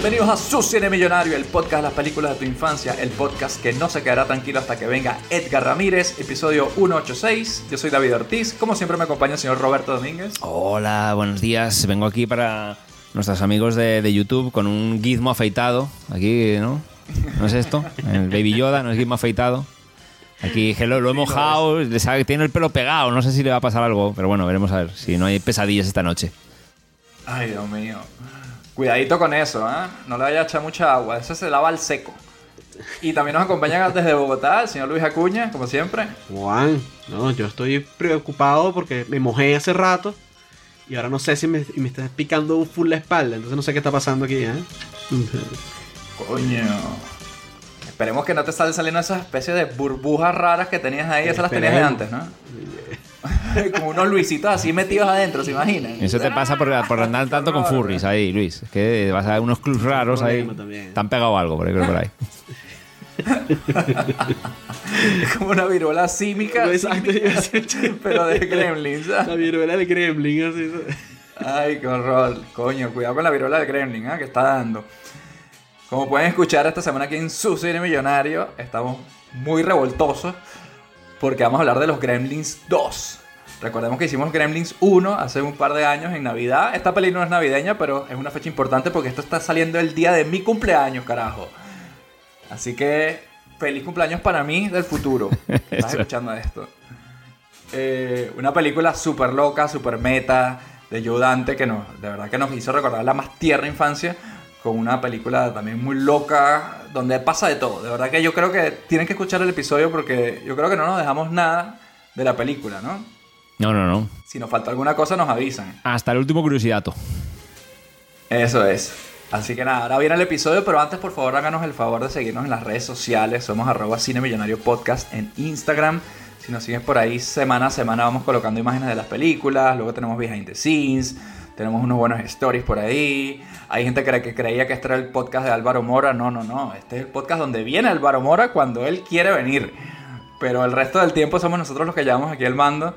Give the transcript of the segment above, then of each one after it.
Bienvenidos a Su Cine Millonario, el podcast de las películas de tu infancia, el podcast que no se quedará tranquilo hasta que venga Edgar Ramírez, episodio 186. Yo soy David Ortiz, como siempre me acompaña el señor Roberto Domínguez. Hola, buenos días. Vengo aquí para nuestros amigos de, YouTube con un gizmo afeitado. Aquí, ¿no? ¿No es esto? Baby Yoda, no es gizmo afeitado. Aquí que lo, lo he mojado, le sabe- tiene el pelo pegado, no sé si le va a pasar algo, pero bueno, veremos a ver si no hay pesadillas esta noche. Ay, Dios mío. Cuidadito con eso, ¿eh? No le vaya a echar mucha agua, eso se lava al seco. Y también nos acompaña desde Bogotá el señor Luis Acuña, como siempre. Juan, no, yo estoy preocupado porque me mojé hace rato y ahora no sé si me, me está picando full la espalda, entonces no sé qué está pasando aquí, ¿eh? Coño. Esperemos que no te salen saliendo esas especies de burbujas raras que tenías ahí. Esas las tenías de antes, ¿no? Como unos luisitos así metidos adentro, ¿se imaginan? Eso te pasa por, por andar tanto con furries ahí, Luis. Es que vas a ver unos clubs raros ahí. también. Te han pegado algo por ahí, creo, por ahí. Es como una viruela símica, Exacto, iba a decir, pero de gremlins. La ¿sabes? viruela del gremlin, así. Ay, qué horror. Coño, cuidado con la viruela del gremlin, ¿ah? Que está dando. Como pueden escuchar esta semana aquí en Su Cine Millonario, estamos muy revoltosos porque vamos a hablar de los Gremlins 2. Recordemos que hicimos Gremlins 1 hace un par de años en Navidad. Esta película no es navideña, pero es una fecha importante porque esto está saliendo el día de mi cumpleaños, carajo. Así que feliz cumpleaños para mí del futuro. Estás escuchando esto. Eh, una película súper loca, súper meta, de Joe Dante, que nos, de verdad que nos hizo recordar la más tierna infancia, con una película también muy loca, donde pasa de todo. De verdad que yo creo que tienen que escuchar el episodio porque yo creo que no nos dejamos nada de la película, ¿no? No, no, no. Si nos falta alguna cosa, nos avisan. Hasta el último curiosidato. Eso es. Así que nada, ahora viene el episodio, pero antes por favor háganos el favor de seguirnos en las redes sociales. Somos arroba Cine Millonario Podcast en Instagram. Si nos siguen por ahí semana a semana vamos colocando imágenes de las películas. Luego tenemos behind the scenes. Tenemos unos buenos stories por ahí. Hay gente que, creía que este era el podcast de Álvaro Mora. No, no, no. Este es el podcast donde viene Álvaro Mora cuando él quiere venir. Pero el resto del tiempo somos nosotros los que llevamos aquí el mando.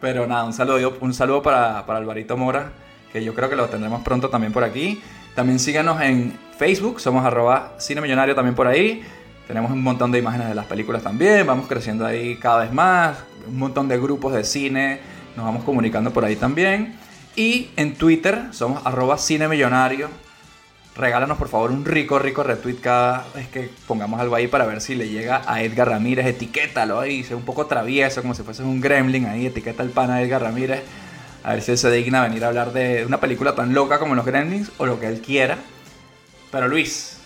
Pero nada, un saludo, un saludo para, para Alvarito Mora, que yo creo que lo tendremos pronto también por aquí. También síganos en Facebook, somos arroba Cine Millonario también por ahí. Tenemos un montón de imágenes de las películas también, vamos creciendo ahí cada vez más. Un montón de grupos de cine, nos vamos comunicando por ahí también. Y en Twitter somos arroba Cine Millonario. Regálanos por favor un rico, rico retweet cada vez que pongamos algo ahí para ver si le llega a Edgar Ramírez. Etiquétalo ahí, sea un poco travieso, como si fuese un gremlin ahí. Etiqueta el pana Edgar Ramírez. A ver si se digna venir a hablar de una película tan loca como Los Gremlins o lo que él quiera. Pero Luis,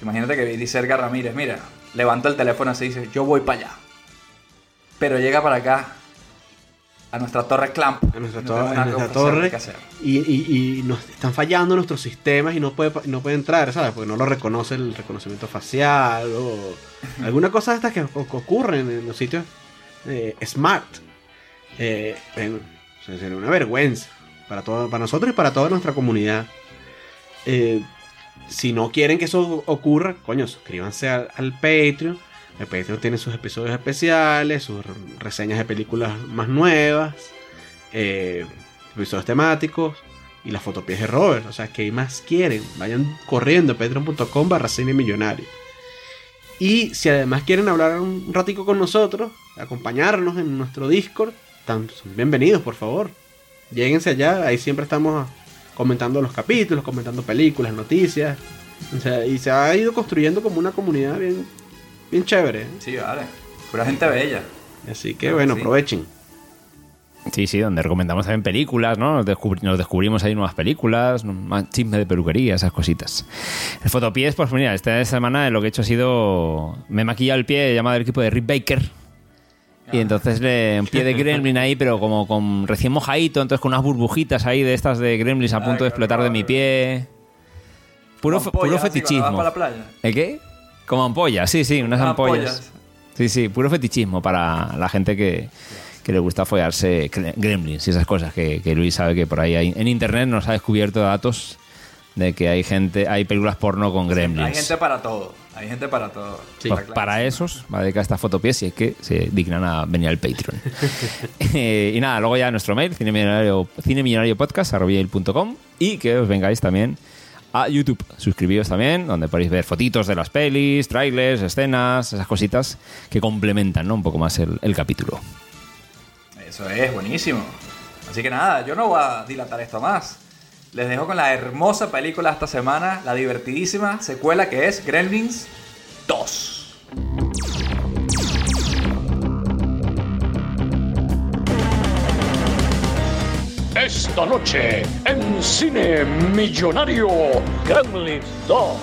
imagínate que dice Edgar Ramírez, mira, levanta el teléfono así y dice, yo voy para allá. Pero llega para acá, a nuestra torre Clamp. A nuestra, no torre, a nuestra y, y- y nos están fallando nuestros sistemas y no puede, no puede entrar, ¿sabes? Porque no lo reconoce el reconocimiento facial o alguna cosa de estas que, ocurren en los sitios eh, smart. Eh, bueno, sería una vergüenza para, todo, para nosotros y para toda nuestra comunidad. Eh, si no quieren que eso ocurra, coño, suscríbanse al, al Patreon. El Patreon tiene sus episodios especiales, sus re- reseñas de películas más nuevas, eh, episodios temáticos y las fotopies de Robert. O sea, ¿qué más quieren? Vayan corriendo a patreon.com barra cine millonario. Y si además quieren hablar un ratico con nosotros, acompañarnos en nuestro Discord, tan, bienvenidos, por favor. Lléguense allá, ahí siempre estamos comentando los capítulos, comentando películas, noticias. O sea, y se ha ido construyendo como una comunidad bien, bien chévere. Sí, vale. Pura gente bella. Así que Claro, bueno, sí. aprovechen. Sí, sí, donde recomendamos también películas, ¿no? Nos, descubri- nos descubrimos ahí nuevas películas, más chisme de peluquería, esas cositas. El fotopiés, pues mira, esta semana lo que he hecho ha sido. Me he maquillado el pie llamado del equipo de Rick Baker. Y entonces le, un pie de gremlin ahí, pero como con recién mojadito, entonces con unas burbujitas ahí de estas de gremlins a Ay, punto de explotar de mi pie. Puro, puro fetichismo. ¿El qué? Como ampollas, sí, sí, unas ampollas. Ampollas. Sí, sí, puro fetichismo para la gente que, que le gusta follarse gremlins y esas cosas que, que Luis sabe que por ahí hay. En internet nos ha descubierto datos de que hay gente, hay películas porno con gremlins. Hay gente para todo. Hay gente para todo. Sí. Claro. para esos va a dedicar esta fotopies si es que se dignan a venir al Patreon. Eh, y nada, luego ya nuestro mail, cinemillonario, cinemillonariopodcast.com y que os vengáis también a YouTube. Suscribíos también, donde podéis ver fotitos de las pelis, trailers, escenas, esas cositas que complementan ¿no? un poco más el, capítulo. Eso es, buenísimo. Así que nada, yo no voy a dilatar esto más. Les dejo con la hermosa película esta semana, la divertidísima secuela que es Gremlins 2. Esta noche en Cine Millonario Gremlins 2.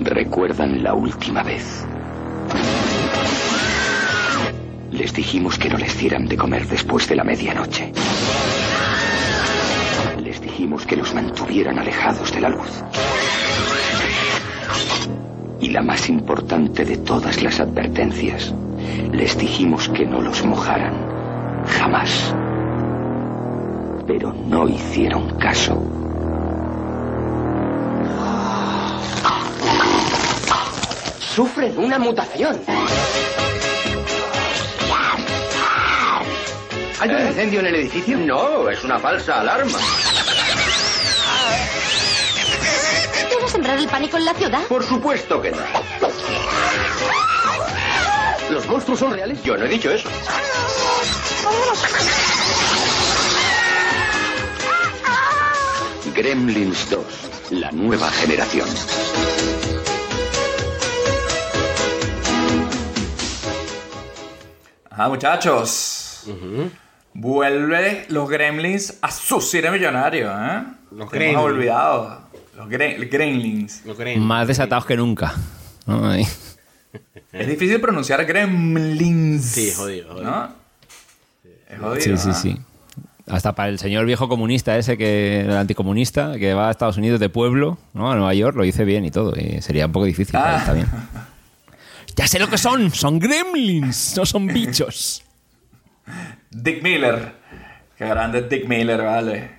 ¿Recuerdan la última vez? Les dijimos que no les dieran de comer después de la medianoche. Les dijimos que los mantuvieran alejados de la luz. Y la más importante de todas las advertencias, les dijimos que no los mojaran. Jamás. Pero no hicieron caso. Sufren una mutación. ¿Hay un incendio en el edificio? No, es una falsa alarma. ¿Quieres sembrar el pánico en la ciudad? Por supuesto que no. ¿Los monstruos son reales? Yo no he dicho eso. Gremlins 2, la nueva generación. Ajá, muchachos. Vuelve los Gremlins a su cine millonario, ¿eh? Los Te Gremlins. hemos olvidado. Los Gre- Gremlins. Más desatados que nunca. Es difícil pronunciar Gremlins. Sí, jodido, jodido. ¿No? Es jodido. Sí, sí, sí. Hasta para el señor viejo comunista ese, que el anticomunista, que va a Estados Unidos de pueblo, ¿no? A Nueva York, lo hice bien y todo. Y sería un poco difícil, pero Ah. está bien. Ya sé lo que son, son gremlins, no son bichos. Dick Miller. Qué grande Dick Miller, vale.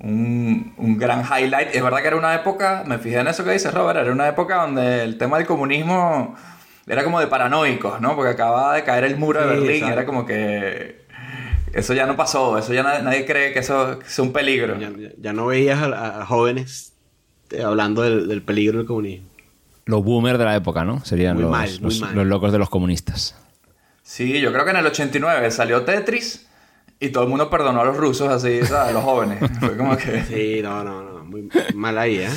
Un, un gran highlight. Es verdad que era una época, me fijé en eso que dice Robert, era una época donde el tema del comunismo era como de paranoicos, ¿no? Porque acababa de caer el muro de Sí, Berlín exacto. era como que eso ya no pasó, eso ya nadie, nadie cree que eso es un peligro. Ya, ya- ya no veías a, a jóvenes eh, hablando del, del peligro del comunismo. Los boomers de la época, ¿no? Serían Muy los, mal, muy los- mal. los locos de los comunistas. Sí, yo creo que en el 89 salió Tetris y todo el mundo perdonó a los rusos así, ¿sabes? Los jóvenes. Fue como que Sí, no, no, no. Muy mal ahí, ¿eh?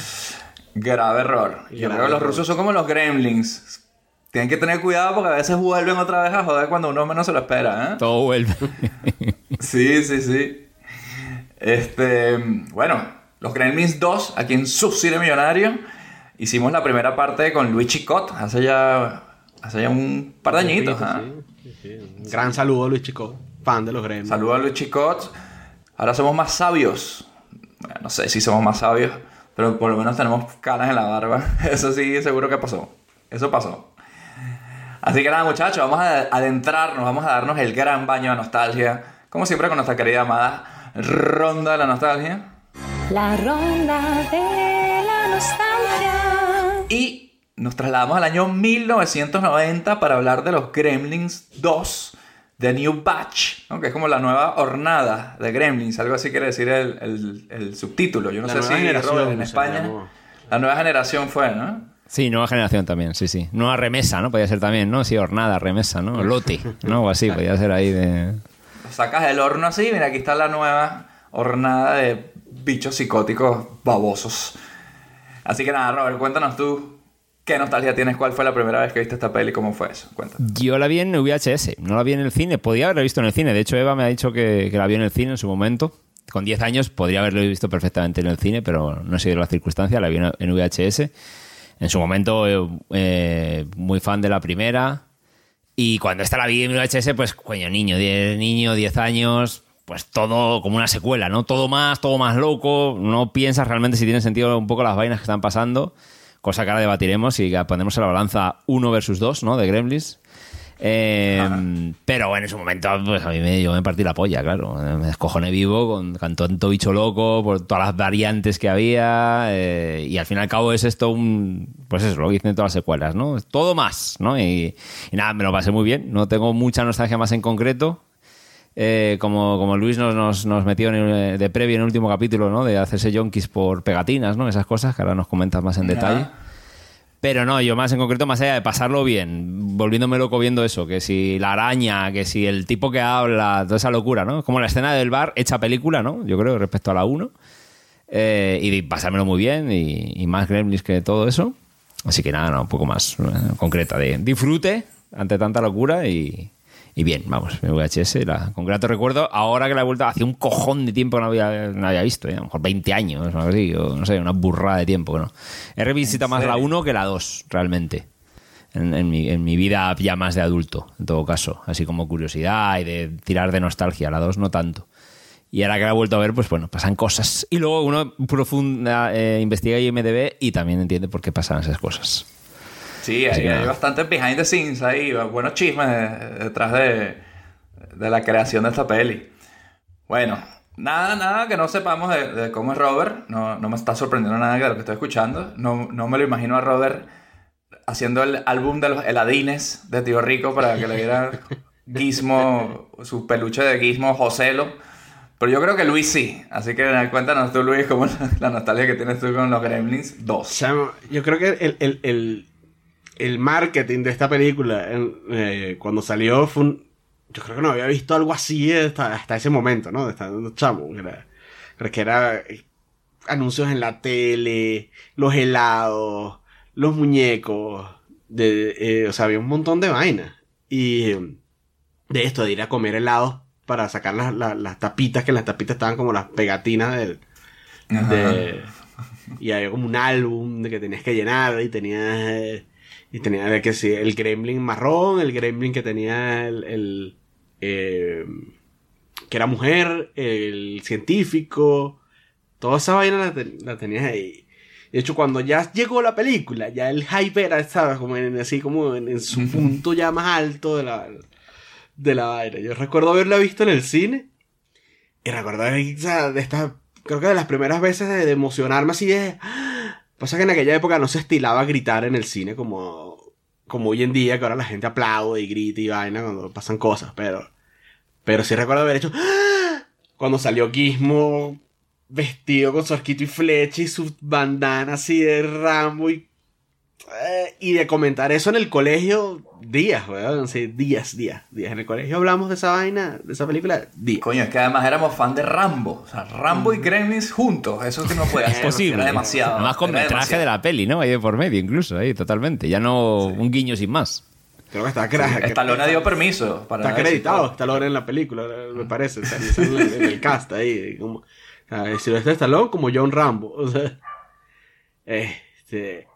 grave error. Yo Grave creo que los error. rusos son como los gremlins. Tienen que tener cuidado porque a veces vuelven otra vez a joder cuando uno menos se lo espera, ¿eh? Todo vuelve. Sí, sí, sí. Este, bueno, los Gremlins 2, aquí en su cine millonario, hicimos la primera parte con Luis Chicot, hace ya, hace ya un par de añitos, ¿ah? sí, sí. Un gran saludo a Luis Chico, fan de los gremios. Saludos a Luis Chicot. Ahora somos más sabios. Bueno, no sé si somos más sabios, pero por lo menos tenemos canas en la barba. Eso sí, seguro que pasó. Eso pasó. Así que nada, muchachos, vamos a adentrarnos, vamos a darnos el gran baño de nostalgia. Como siempre, con nuestra querida amada Ronda de la Nostalgia. La ronda de la nostalgia. Y nos trasladamos al año 1990 para hablar de los Gremlins 2, The New Batch, ¿no? que es como la nueva hornada de Gremlins, algo así quiere decir el, el- el subtítulo. Yo no La sé si Robert, en España. La nueva generación fue, ¿no? Sí, nueva generación también, sí, sí. Nueva remesa, ¿no? Podía ser también, ¿no? Sí, hornada, remesa, ¿no? Lote, ¿no? O así, podía ser ahí de... Lo sacas del horno así, mira, aquí está la nueva hornada de bichos psicóticos babosos. Así que nada, Robert, cuéntanos tú qué nostalgia tienes, cuál fue la primera vez que viste esta peli, cómo fue eso. Cuéntanos. Yo la vi en VHS, no la vi en el cine. Podía haberla visto en el cine. De hecho, Eva me ha dicho que, que la vio en el cine en su momento. Con 10 años podría haberlo visto perfectamente en el cine, pero no ha sido la circunstancia. La vi en VHS. En su momento, eh, eh, muy fan de la primera. Y cuando esta la vi en VHS, pues, coño, niño, 10 niño, 10 años, pues todo como una secuela, ¿no? Todo más, todo más loco. No piensas realmente si tienen sentido un poco las vainas que están pasando. Cosa que ahora debatiremos y que ponemos en la balanza 1 versus 2, ¿no? De Gremlins. Eh, pero bueno, en su momento, pues a mí me, yo me partí la polla, claro. Me descojoné vivo con, con tanto bicho loco, por todas las variantes que había. eh, y al fin y al cabo es esto un. Pues eso, lo que dicen todas las secuelas, ¿no? Todo más, ¿no? Y, y nada, me lo pasé muy bien. No tengo mucha nostalgia más en concreto. Eh, como, como Luis nos, nos, nos metió en el- de previo en el último capítulo, ¿no? De hacerse yonkis por pegatinas, ¿no? Esas cosas que ahora nos comentas más en detalle. Pero no, yo más en concreto, más allá de pasarlo bien, volviéndome loco viendo eso, que si la araña, que si el tipo que habla, toda esa locura, ¿no? Como la escena del bar hecha película, ¿no? Yo creo, respecto a la 1. Eh, y pasármelo muy bien y, y más gremlins que todo eso. Así que nada, no, un poco más eh, concreta de disfrute ante tanta locura y, y bien, vamos, VHS, la, con grato recuerdo. Ahora que la he vuelto, hacía un cojón de tiempo que no había, no había visto, ¿eh? a lo mejor 20 años, algo así, o no sé, una burrada de tiempo. ¿no? He revisitado más la 1 que la 2, realmente. En, en mi, en mi vida ya más de adulto, en todo caso. Así como curiosidad y de tirar de nostalgia. La 2 no tanto. Y ahora que la he vuelto a ver, pues bueno, pasan cosas. Y luego uno profunda eh, investiga IMDB y también entiende por qué pasan esas cosas. Sí, hay, hay bastante behind the scenes ahí, buenos chismes de- detrás de, de la creación de esta peli. Bueno, nada, nada que no sepamos de, de cómo es Robert. No, no me está sorprendiendo nada de lo que estoy escuchando. No, no me lo imagino a Robert haciendo el álbum de los Eladines de Tío Rico para que le diera Gizmo, su peluche de Gizmo, Joselo. Pero yo creo que Luis sí. Así que cuéntanos tú, Luis, cómo la, la nostalgia que tienes tú con los Gremlins 2. Chamo, yo creo que el, el, el, el marketing de esta película, en- eh, cuando salió, fue un. Yo creo que no había visto algo así hasta, hasta ese momento, ¿no? De estar chamo. Era, creo que era eh, anuncios en la tele, los helados, los muñecos. De, eh, o sea, había un montón de vainas. Y de esto, de ir a comer helados para sacar las, las, las tapitas, que las tapitas estaban como las pegatinas del, de, y había como un álbum de que tenías que llenar y tenías eh, y tenía de que sí, el gremlin marrón el gremlin que tenía el, el, eh, que era mujer el científico toda esa vaina la, te- la tenías ahí de hecho cuando ya llegó la película ya el hype era sabes como en, así como en, en su punto ya más alto de la de la vaina yo recuerdo haberla visto en el cine y recuerdo de estas, creo que de las primeras veces de, de emocionarme así de... ¡ah! Pasa que en aquella época no se estilaba gritar en el cine como, como hoy en día, que ahora la gente aplaude y grita y vaina cuando pasan cosas, pero... Pero sí recuerdo haber hecho... ¡ah! Cuando salió Gizmo vestido con su arquito y flecha y su bandana así de Rambo y... eh, y de comentar eso en el colegio, días, weón. Sí, días, días, días. En el colegio hablamos de esa vaina, de esa película, días. Coño, es que además éramos fan de Rambo. O sea, Rambo y Gremlins juntos. Eso que no puede Es hacer. posible. Era demasiado. Además con era metraje demasiado. de la peli, ¿no? Ahí de por medio, incluso, ahí, totalmente. Ya no un guiño sin más. Creo que está crack. Stallone dio permiso para Está acreditado Stallone en la película, me parece. Está en el, en el cast ahí. Como, o sea, Sylvester Stallone como John Rambo. O sea, este.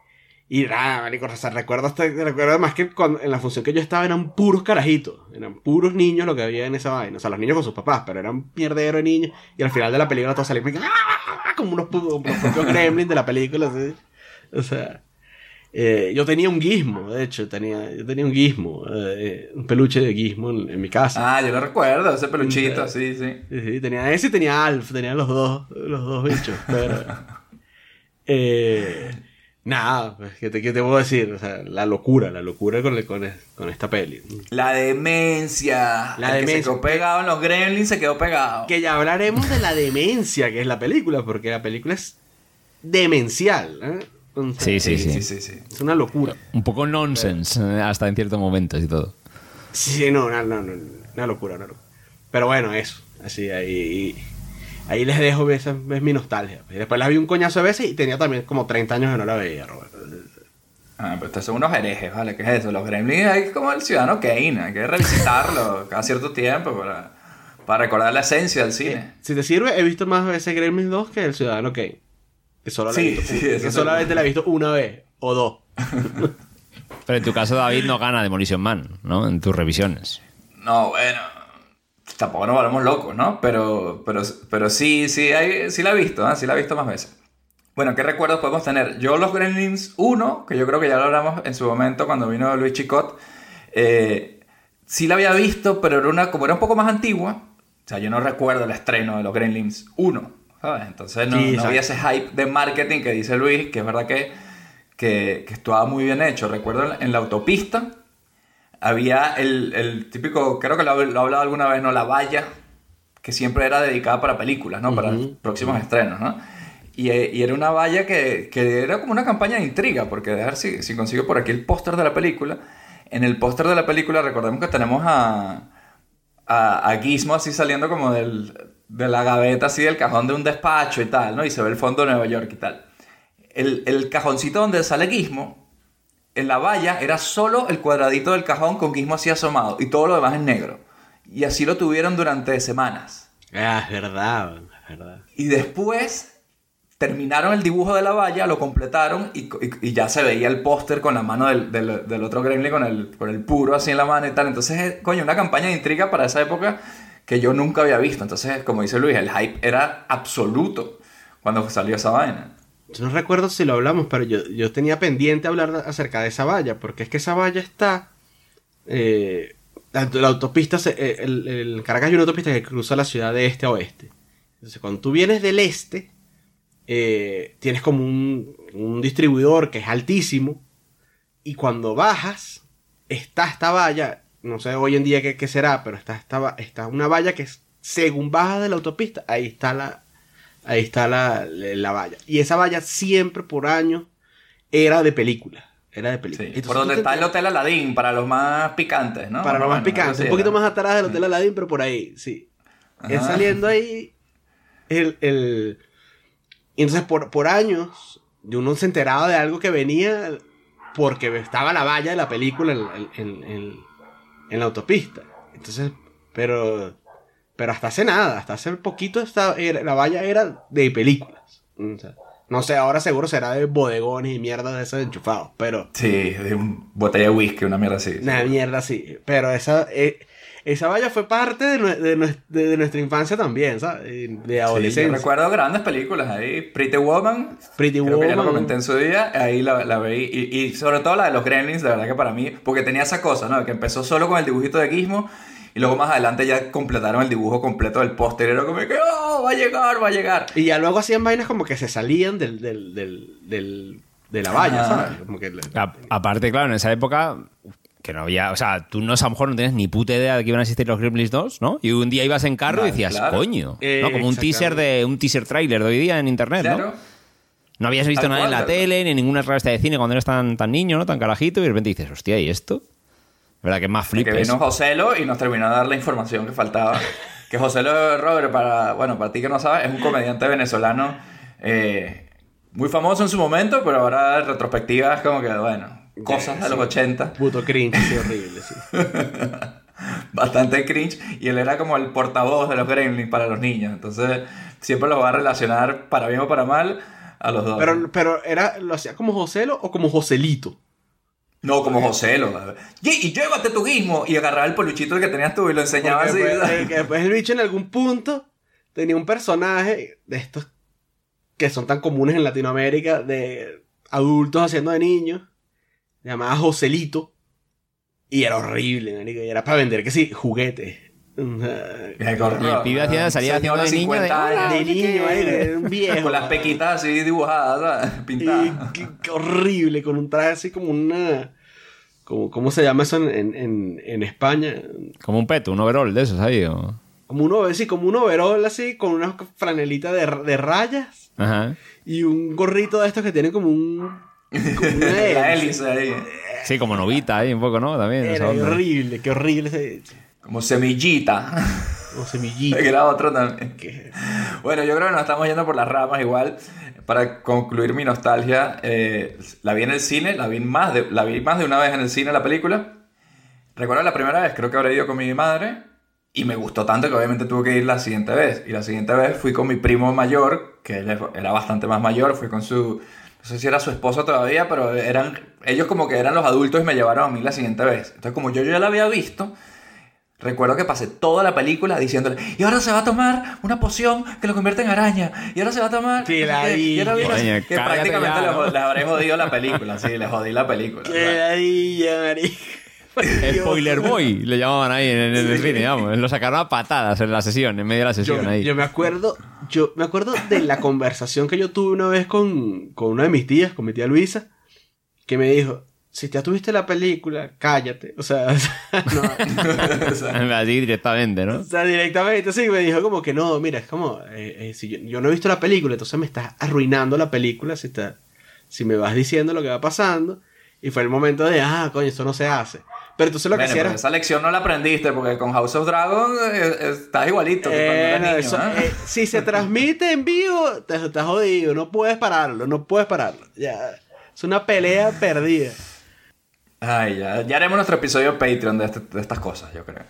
Y nada, marico, o sea, recuerdo, hasta, recuerdo además que cuando, en la función que yo estaba eran puros carajitos. Eran puros niños lo que había en esa vaina. O sea, los niños con sus papás, pero eran mierdero de niños. Y al final de la película todos salían ¡ah! como unos, como los propios gremlins de la película. así. O sea, eh, yo tenía un gizmo, de hecho, tenía, yo tenía un gizmo, eh, un peluche de gizmo en, en mi casa. Ah, yo lo recuerdo, ese peluchito, sí, sí. Sí, sí, tenía ese y tenía Alf, tenía los dos, los dos bichos, pero... nada, pues, ¿qué te, qué te puedo decir? O sea, la locura, la locura con, el- con, el- con esta peli. La demencia. La El que demencia. se quedó pegado en los Gremlins se quedó pegado. Que ya hablaremos de la demencia que es la película, porque la película es demencial. ¿eh? Sí, sí, Sí, sí. sí, sí, sí. Es una locura. Un poco nonsense, eh, hasta en ciertos momentos y todo. Sí, no, no, no, no, una locura, una locura. Pero bueno, eso. Así, ahí. Ahí les dejo, esa es mi nostalgia. Y después la vi un coñazo de veces y tenía también como 30 años que no la veía, Roberto. Ah, pero estos son unos herejes, ¿vale? ¿Qué es eso? Los Gremlins hay como el Ciudadano Kane. Hay que revisitarlo cada cierto tiempo para, para recordar la esencia del cine. Si te sirve, he visto más veces Gremlins 2 que El Ciudadano Kane. Que solo la he Sí, visto, sí, que eso solamente la he visto una vez o dos. Pero en tu caso, David no gana Demolition Man, ¿no? En tus revisiones. No, bueno. Tampoco nos volvemos locos, ¿no? Pero, pero, pero sí, sí, hay, sí la he visto, ¿eh? sí la he visto más veces. Bueno, ¿qué recuerdos podemos tener? Yo los Gremlins 1, que yo creo que ya lo hablamos en su momento cuando vino Luis Chicot, eh, sí la había visto, pero era una, como era un poco más antigua, o sea, yo no recuerdo el estreno de los Gremlins 1, ¿sabes? Entonces no, Sí, no había ese hype de marketing que dice Luis, que es verdad que, que, que estaba muy bien hecho. Recuerdo en la autopista había el, el típico, creo que lo, lo he hablado alguna vez, ¿no? La valla, que siempre era dedicada para películas, ¿no? Para próximos estrenos, ¿no? Y, eh, y era una valla que, que era como una campaña de intriga, porque a ver si, si consigo por aquí el póster de la película. En el póster de la película recordemos que tenemos a, a, a Gizmo así saliendo como del, de la gaveta, así del cajón de un despacho y tal, ¿no? Y se ve el fondo de Nueva York y tal. El, el cajoncito donde sale Gizmo, en la valla era solo el cuadradito del cajón con Gizmo así asomado y todo lo demás en negro. Y así lo tuvieron durante semanas. Ah, es verdad, es verdad. Y después terminaron el dibujo de la valla, lo completaron y, y- y ya se veía el póster con la mano del, del- del otro gremlin con el, con el puro así en la mano y tal. Entonces, eh, coño, una campaña de intriga para esa época que yo nunca había visto. Entonces, como dice Luis, el hype era absoluto cuando salió esa vaina. Yo no recuerdo si lo hablamos, pero yo, yo tenía pendiente hablar acerca de esa valla, porque es que esa valla está... eh, la, autopista, se- eh, el, Caracas hay una autopista que cruza la ciudad de este a oeste. Entonces, cuando tú vienes del este, eh, tienes como un, un distribuidor que es altísimo, y cuando bajas, está esta valla, no sé hoy en día qué, qué será, pero está, esta está una valla que según bajas de la autopista, ahí está la, ahí está la, la valla. Y esa valla siempre por año era de película. Era de película. Sí. Entonces, Por donde te- está el Hotel Aladín, para los más picantes, ¿no? Para lo más Bueno, algo picante. así Un poquito más atrás del Hotel Aladdin, pero por ahí, sí. Es saliendo ahí el... el- Y entonces por, por años uno se enteraba de algo que venía porque estaba la valla de la película en, en- en- en la autopista. Entonces, pero... Pero hasta hace nada, hasta hace poquito esta- era- la valla era de películas. O sea, no sé, ahora seguro será de bodegones y mierda de esos enchufados, pero... Sí, de un botella de whisky, una mierda así. Una mierda así. Pero esa, eh, esa valla fue parte de, de de- de nuestra infancia también, ¿sabes? De Sí, yo adolescencia. recuerdo grandes películas ahí. Pretty Woman. Pretty Creo que ya lo Woman. comenté en su día. Ahí la, la veí. Y, y sobre todo la de los Gremlins, de verdad que para mí. Porque tenía esa cosa, ¿no? Que empezó solo con el dibujito de Gizmo. Y luego más adelante ya completaron el dibujo completo del póster. Era como que, ¡oh! Va a llegar, va a llegar. Y ya luego hacían vainas como que se salían del, del, del, del- de la valla, Ah. ¿sabes? Como que... A- aparte, claro, en esa época que no había, o sea, tú no a lo mejor no tenías ni puta idea de que iban a existir los Gremlins 2, ¿no? Y un día ibas en carro y decías, claro. coño, Eh, ¿no? Como un teaser de un teaser trailer de hoy día en internet, Claro. ¿no? No habías visto Tal nada en la tele ni en ninguna revista de cine cuando eres tan, tan niño, ¿no? Tan carajito y de repente dices, hostia, ¿y esto? ¿Verdad que es más Que flipes? vino Joselo y nos terminó de dar la información que faltaba. que Joselo Robert, para, bueno, para ti que no sabes, es un comediante venezolano eh, muy famoso en su momento, pero ahora en retrospectiva es como que, bueno, cosas de los 80. Puto cringe, sí, horrible, sí. bastante cringe y él era como el portavoz de los Gremlins para los niños. Entonces, siempre los va a relacionar para bien o para mal a los dos. Pero, pero era, ¿lo hacía como Joselo o como Joselito? No, como José lo. Y, y llévate tu guismo y agarraba el peluchito que tenías tú y lo enseñaba así. después, ¿sabes? eh, después el bicho en algún punto tenía un personaje de estos que son tan comunes en Latinoamérica, de adultos haciendo de niños, llamaba Joselito, y era horrible, marico, y era para vender, que sí, juguetes. Y el pibe hacía- salía haciendo de niño de, 50 años, De niño, era un viejo. Con las pequitas así dibujadas, ¿sabes? Y pintadas. qué, qué horrible, con un traje así como una... Como, ¿Cómo se llama eso en, en, en España? Como un peto, un overall de esos ahí. o- Como un, over- sí, como un overol así, con una franelita de, de rayas Ajá. y un gorrito de estos que tiene como un... Como una hélice. ahí. Sí, como novita ahí un poco, ¿no? También. Era horrible, qué horrible ese... Como semillita. Como semillita. que era otro también. que- Bueno, yo creo que nos estamos yendo por las ramas igual. Para concluir mi nostalgia, eh, la vi en el cine, la vi, más de, la vi más de una vez en el cine la película. Recuerdo la primera vez, creo que habré ido con mi madre y me gustó tanto que obviamente tuve que ir la siguiente vez. Y la siguiente vez fui con mi primo mayor, que él era bastante más mayor, fui con su... No sé si era su esposo todavía, pero eran ellos como que eran los adultos y me llevaron a mí la siguiente vez. Entonces como yo ya la había visto, Recuerdo que pasé toda la película diciéndole, y ahora se va a tomar una poción que lo convierte en araña, y ahora se va a tomar... No sé qué". Y ahora viene- Coño, que prácticamente habré jodido la película, sí, le jodí la película. Qué. Spoiler Boy, le llamaban ahí en, en el cine, vamos. Lo sacaron a patadas en la sesión, en medio de la sesión Yo, ahí. yo me acuerdo, yo me acuerdo de la conversación que yo tuve una vez con, con una de mis tías, con mi tía Luisa, que me dijo, si ya tuviste la película, cállate. O sea, no, O sea, Así directamente, ¿no? o sea, directamente sí, me dijo como que no, mira, es como, eh, eh, si yo, yo no he visto la película, entonces me estás arruinando la película si, está, si me vas diciendo lo que va pasando. Y fue el momento de, ah, coño, eso no se hace. Pero entonces lo que bueno, hacía era... esa lección no la aprendiste porque con House of Dragon eh, estás igualito que cuando Eh, eras no, niño, eso, ¿eh? eh, si se transmite en vivo, te estás jodido. No puedes pararlo, no puedes pararlo. Ya. Es una pelea perdida. Ay, ya, ya haremos nuestro episodio Patreon de, este- de estas cosas, yo creo.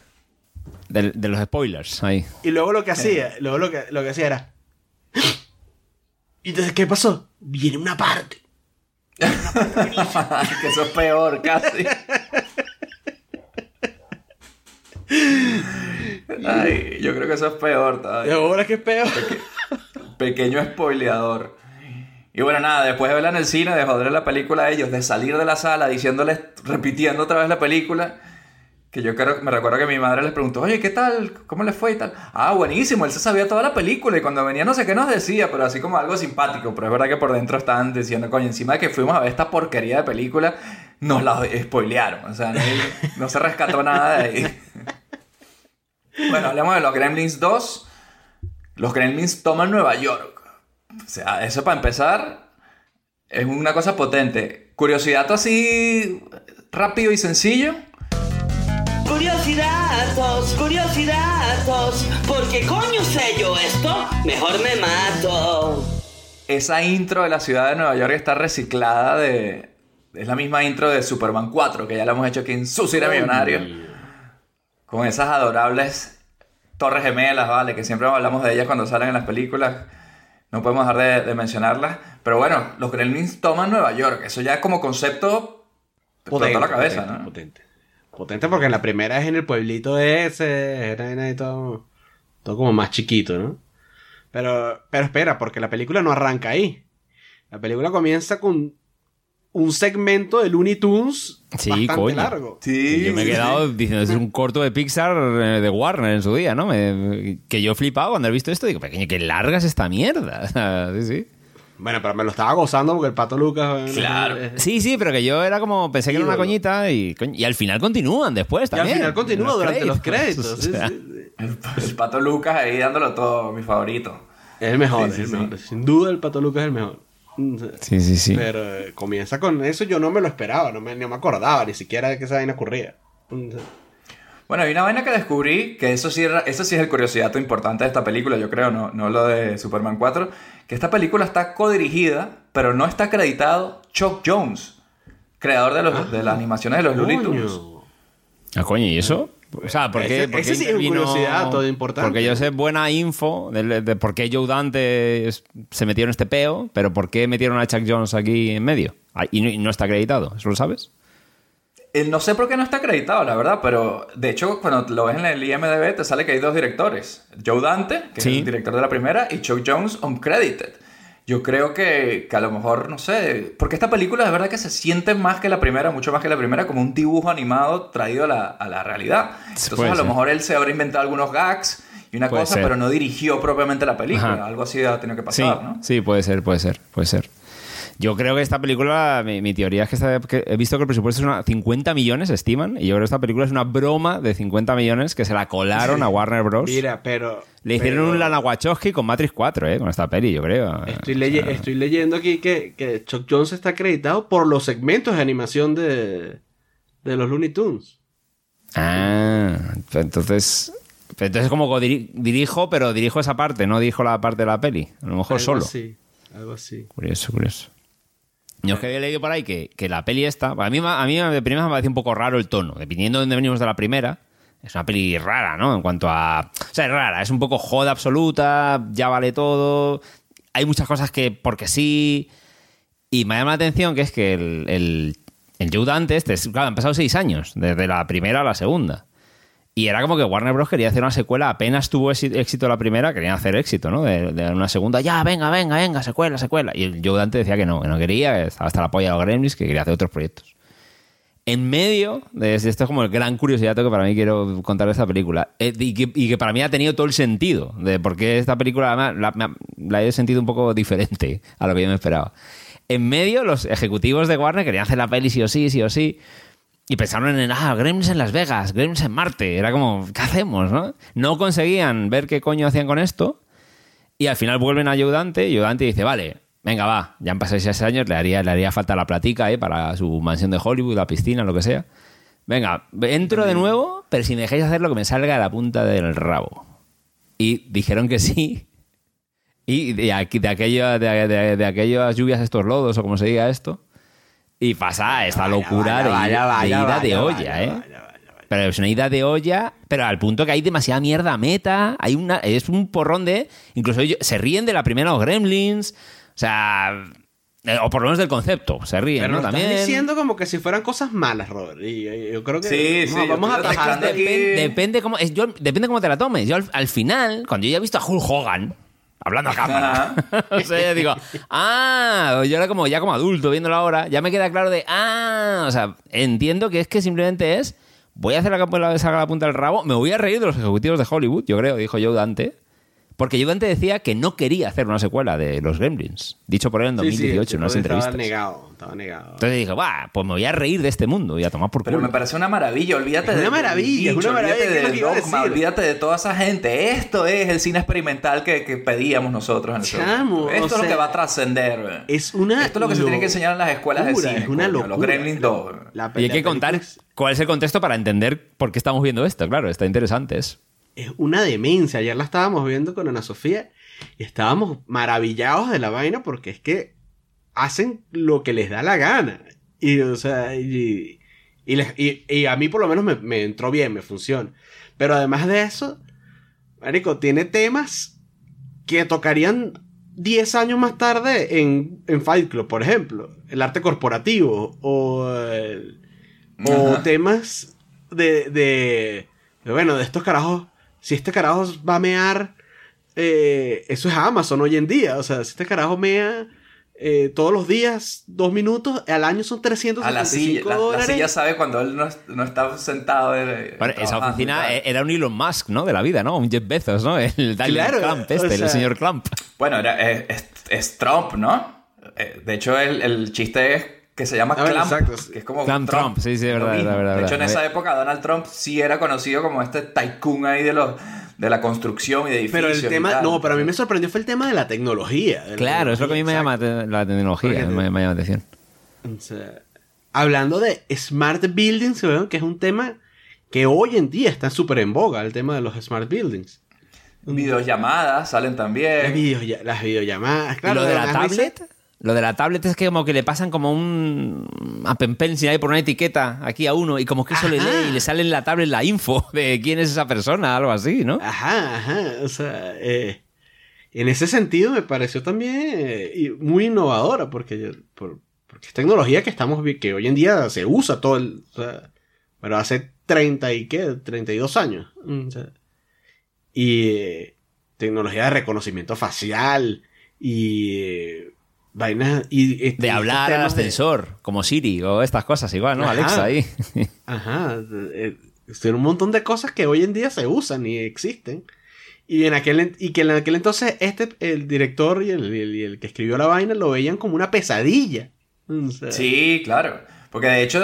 De, de los spoilers, ahí. Y luego lo que hacía, luego lo que, lo que hacía era. ¿Y entonces qué pasó? Viene una parte. que eso es peor, casi. Ay, yo creo que eso es peor Y todavía. ahora que es peor. Pequeño spoileador. Y bueno, nada, después de verla en el cine, de joder la película a ellos, de salir de la sala diciéndoles, repitiendo otra vez la película, que yo creo, me recuerdo que mi madre les preguntó, oye, ¿qué tal? ¿Cómo les fue y tal? Ah, buenísimo, él se sabía toda la película y cuando venía no sé qué nos decía, pero así como algo simpático, pero es verdad que por dentro estaban diciendo, coño, encima de que fuimos a ver esta porquería de película, nos la spoilearon, o sea, no, no se rescató nada de ahí. bueno, hablemos de los Gremlins 2. Los Gremlins toman Nueva York. O sea, eso para empezar es una cosa potente. Curiosidad así rápido y sencillo. Curiosidades, curiosidades, ¿por qué coño sé yo esto? Mejor me mato. Esa intro de la ciudad de Nueva York está reciclada de... Es la misma intro de Superman 4, que ya la hemos hecho aquí en Su Cine Millonario. Con esas adorables torres gemelas, ¿vale? Que siempre hablamos de ellas cuando salen en las películas. No podemos dejar de, de mencionarlas. Pero bueno, los Gremlins toman Nueva York. Eso ya como concepto... te explotó la cabeza, potente, ¿no? potente. Potente porque en la primera es en el pueblito ese, era ahí todo, todo como más chiquito, ¿no? Pero, pero espera, porque la película no arranca ahí. La película comienza con un segmento de Looney Tunes Sí, bastante coño. largo. Sí, yo me he quedado sí. diciendo, es un corto de Pixar eh, de Warner en su día, ¿no? Me- que yo he flipado cuando he visto esto. Digo, pequeño, qué larga es esta mierda. Sí, sí. Bueno, pero me lo estaba gozando porque el pato Lucas. eh, Claro. eh, Sí, sí, pero que yo era como, pensé que era una coñita y, coño, y al final continúan después Y al también. final continúa durante los créditos. O sí, sea, sí, sí. El, el pato Lucas ahí dándolo todo, mi favorito. Es el mejor, Sí, sí, es el sí. mejor. Sin duda el pato Lucas es el mejor. Sí, sí, sí. Pero eh, comienza con eso, yo no me lo esperaba, no me, no me acordaba ni siquiera de que esa vaina ocurría. Bueno, hay una vaina que descubrí, que eso sí, era- eso sí es el curiosidad importante de esta película, yo creo, no, no lo de Superman 4, que esta película está codirigida, pero no está acreditado Chuck Jones, creador de, los, de las animaciones de los Looney Tunes. Ah, coño, ¿y eso? O sea, ¿por qué, Ese- por qué ese sí es curiosidad todo importante. Porque yo sé buena info de, de por qué Joe Dante es- se metió en este peo, pero ¿por qué metieron a Chuck Jones aquí en medio? Ah, Y no, y no está acreditado, ¿eso lo sabes? Eh, No sé por qué no está acreditado, la verdad, pero de hecho, cuando lo ves en el IMDb, te sale que hay dos directores: Joe Dante, que Sí. es el director de la primera, y Chuck Jones, uncredited. Yo creo que, que a lo mejor, no sé, porque esta película de verdad que se siente más que la primera, mucho más que la primera, como un dibujo animado traído a la, a la realidad. Entonces, puede a lo ser. mejor él se habrá inventado algunos gags y una Puede cosa, ser. pero no dirigió propiamente la película. Ajá. Algo así ha tenido que Sí, pasar, ¿no? sí, puede ser, puede ser, puede ser. Yo creo que esta película, mi, mi teoría es que, esta- que he visto que el presupuesto es una 50 millones, estiman, y yo creo que esta película es una broma de 50 millones que se la colaron a Warner Bros. Mira, pero. Le hicieron pero un Lana Wachowski con Matrix 4, ¿eh? Con esta peli, yo creo. Estoy, leye- estoy leyendo aquí que, que Chuck Jones está acreditado por los segmentos de animación de, de los Looney Tunes. Ah, entonces... Entonces como que diri- dirijo, pero dirijo esa parte, no dirijo la parte de la peli. A lo mejor Algo solo. algo así. Curioso, curioso. Yo que había leído por ahí que, que la peli esta, a mí, a mí de primera me parece un poco raro el tono, dependiendo de dónde venimos de la primera. Es una peli rara, ¿no? En cuanto a... O sea, es rara, es un poco joda absoluta, ya vale todo. Hay muchas cosas que porque sí. Y me llama la atención que es que el, el, el este, es- claro, han pasado seis años, desde la primera a la segunda. Y era como que Warner Bros. quería hacer una secuela, apenas tuvo éxi- éxito la primera, querían hacer éxito, ¿no? De, una segunda, ya, venga, venga, venga, secuela, secuela. Y el Joe Dante decía que no, que no quería, que estaba hasta la polla de los Gremlins, que quería hacer otros proyectos. En medio de esto es como el gran curiosidad que para mí quiero contar de esta película. Eh, y, que, y que para mí ha tenido todo el sentido de por qué esta película además, la, la he sentido un poco diferente a lo que yo me esperaba. En medio, los ejecutivos de Warner querían hacer la peli sí o sí, sí o sí. Y pensaron en, ah, Gremlins en Las Vegas, Gremlins en Marte. Era como, ¿qué hacemos, no? No conseguían ver qué coño hacían con esto. Y al final vuelven a Ayudante y Ayudante dice, vale, venga, va, ya han pasado seis años, le haría, le haría falta la platica ¿eh? para su mansión de Hollywood, la piscina, lo que sea. Venga, entro de nuevo, pero si me dejáis hacer lo que me salga de la punta del rabo. Y dijeron que sí. Y de, aquí, de, aquello, de, de- de aquellas lluvias, estos lodos, o como se diga esto. Y pasa esta locura de, vaya, de ida vaya, de olla, vaya, ¿eh? vaya, vaya, vaya. Pero es una ida de olla, pero al punto que hay demasiada mierda meta. Hay una, es un porrón de. Incluso ellos se ríen de la primera los Gremlins. O sea. eh, O por lo menos del concepto. Se ríen, Pero ¿no? También. estás diciendo como que si fueran cosas malas, Robert. Y eh, yo creo que Sí, vamos, sí, vamos a atajar. mezclando aquí. Depen- depende cómo yo- depende cómo te la tomes. Yo al, al final, cuando yo ya he visto a Hulk Hogan hablando a cámara, o sea, ya digo, ah, yo era como ya como adulto viéndolo ahora, ya me queda claro de, ah, o sea, entiendo que es que simplemente es, voy a hacer la que la salga la punta del rabo, me voy a reír de los ejecutivos de Hollywood, yo creo, dijo Joe Dante. Porque Joe Dante decía que no quería hacer una secuela de Los Gremlins, dicho por él en Sí, sí, 2018 en unas estaba entrevistas. negado, estaba negado. Entonces dije, va, pues me voy a reír de este mundo y a tomar por Pero culo. me parece una maravilla, olvídate Es una del maravilla, es una maravilla, olvídate ¿qué es lo del que iba a dogma, olvídate de toda esa gente. Esto es el cine experimental que, que pedíamos nosotros en el Chamo, Esto es lo que va a trascender. Es una Esto es lo que se tiene que enseñar en las escuelas de cine. Es una coño, locura. Los Gremlins 2. La- Y hay que contar cuál es el contexto para entender por qué estamos viendo esto. Claro, está interesante. Es. Es una demencia. Ayer la estábamos viendo con Ana Sofía y estábamos maravillados de la vaina porque es que hacen lo que les da la gana. Y, o sea, y, y, les- y- y a mí por lo menos me, me entró bien, me funciona. Pero además de eso, Marico, tiene temas que tocarían 10 años más tarde en, en Fight Club, por ejemplo. El arte corporativo o, el- o temas de, de, de, bueno, de estos carajos. Si este carajo va a mear, eh, eso es Amazon hoy en día. O sea, si este carajo mea eh, todos los días, dos minutos, al año son 375 A la silla, la, la dólares. silla sabe cuando él no, no está sentado. eh, Bueno, esa oficina era un Elon Musk, ¿no? De la vida, ¿no? Un Jeff Bezos, ¿no? El Daniel Claro, Clamp, o este, sea- el señor Clamp. Bueno, era, es, es- es Trump, ¿no? Eh, De hecho, el, el chiste es que se llama Ah, Clamp, exacto. que es como Clamp Trump, sí, sí, verdad, es verdad, De hecho, en verdad. esa época Donald Trump sí era conocido como este tycoon ahí de los de la construcción y de edificios. Pero el y tema, tal. no, pero a mí me sorprendió fue el tema de la tecnología. de la Claro, es lo que a mí me llama tecnología, te- la tecnología, me, me llama la atención. exacto. O sea, hablando de smart buildings, weón, que es un tema que hoy en día está súper en boga, el tema de los smart buildings. Videollamadas salen Las, también. las videollamadas, claro. ¿Y lo de la tablet? Lo de la tablet es que como que le pasan como un Apple Pencil ahí por una etiqueta aquí a uno y como que eso le lee y le sale en la tablet la info de quién es esa persona, algo así, ¿no? Ajá, ajá. O sea, eh, en ese sentido me pareció también eh, muy innovadora porque, yo- por- porque es tecnología que estamos que hoy en día se usa todo el, o sea, pero hace 30 y qué, 32 años. Mm, o sea, y eh, tecnología de reconocimiento facial y eh, vainas y, y De hablar al de- ascensor, como Siri o estas cosas igual, ¿no? Ajá. Alexa ahí. Ajá, eh, son un montón de cosas que hoy en día se usan y existen. Y, en aquel, y que en aquel entonces este, el director y el, el- que escribió la vaina lo veían como una pesadilla. O sea, Sí, claro. Porque de hecho,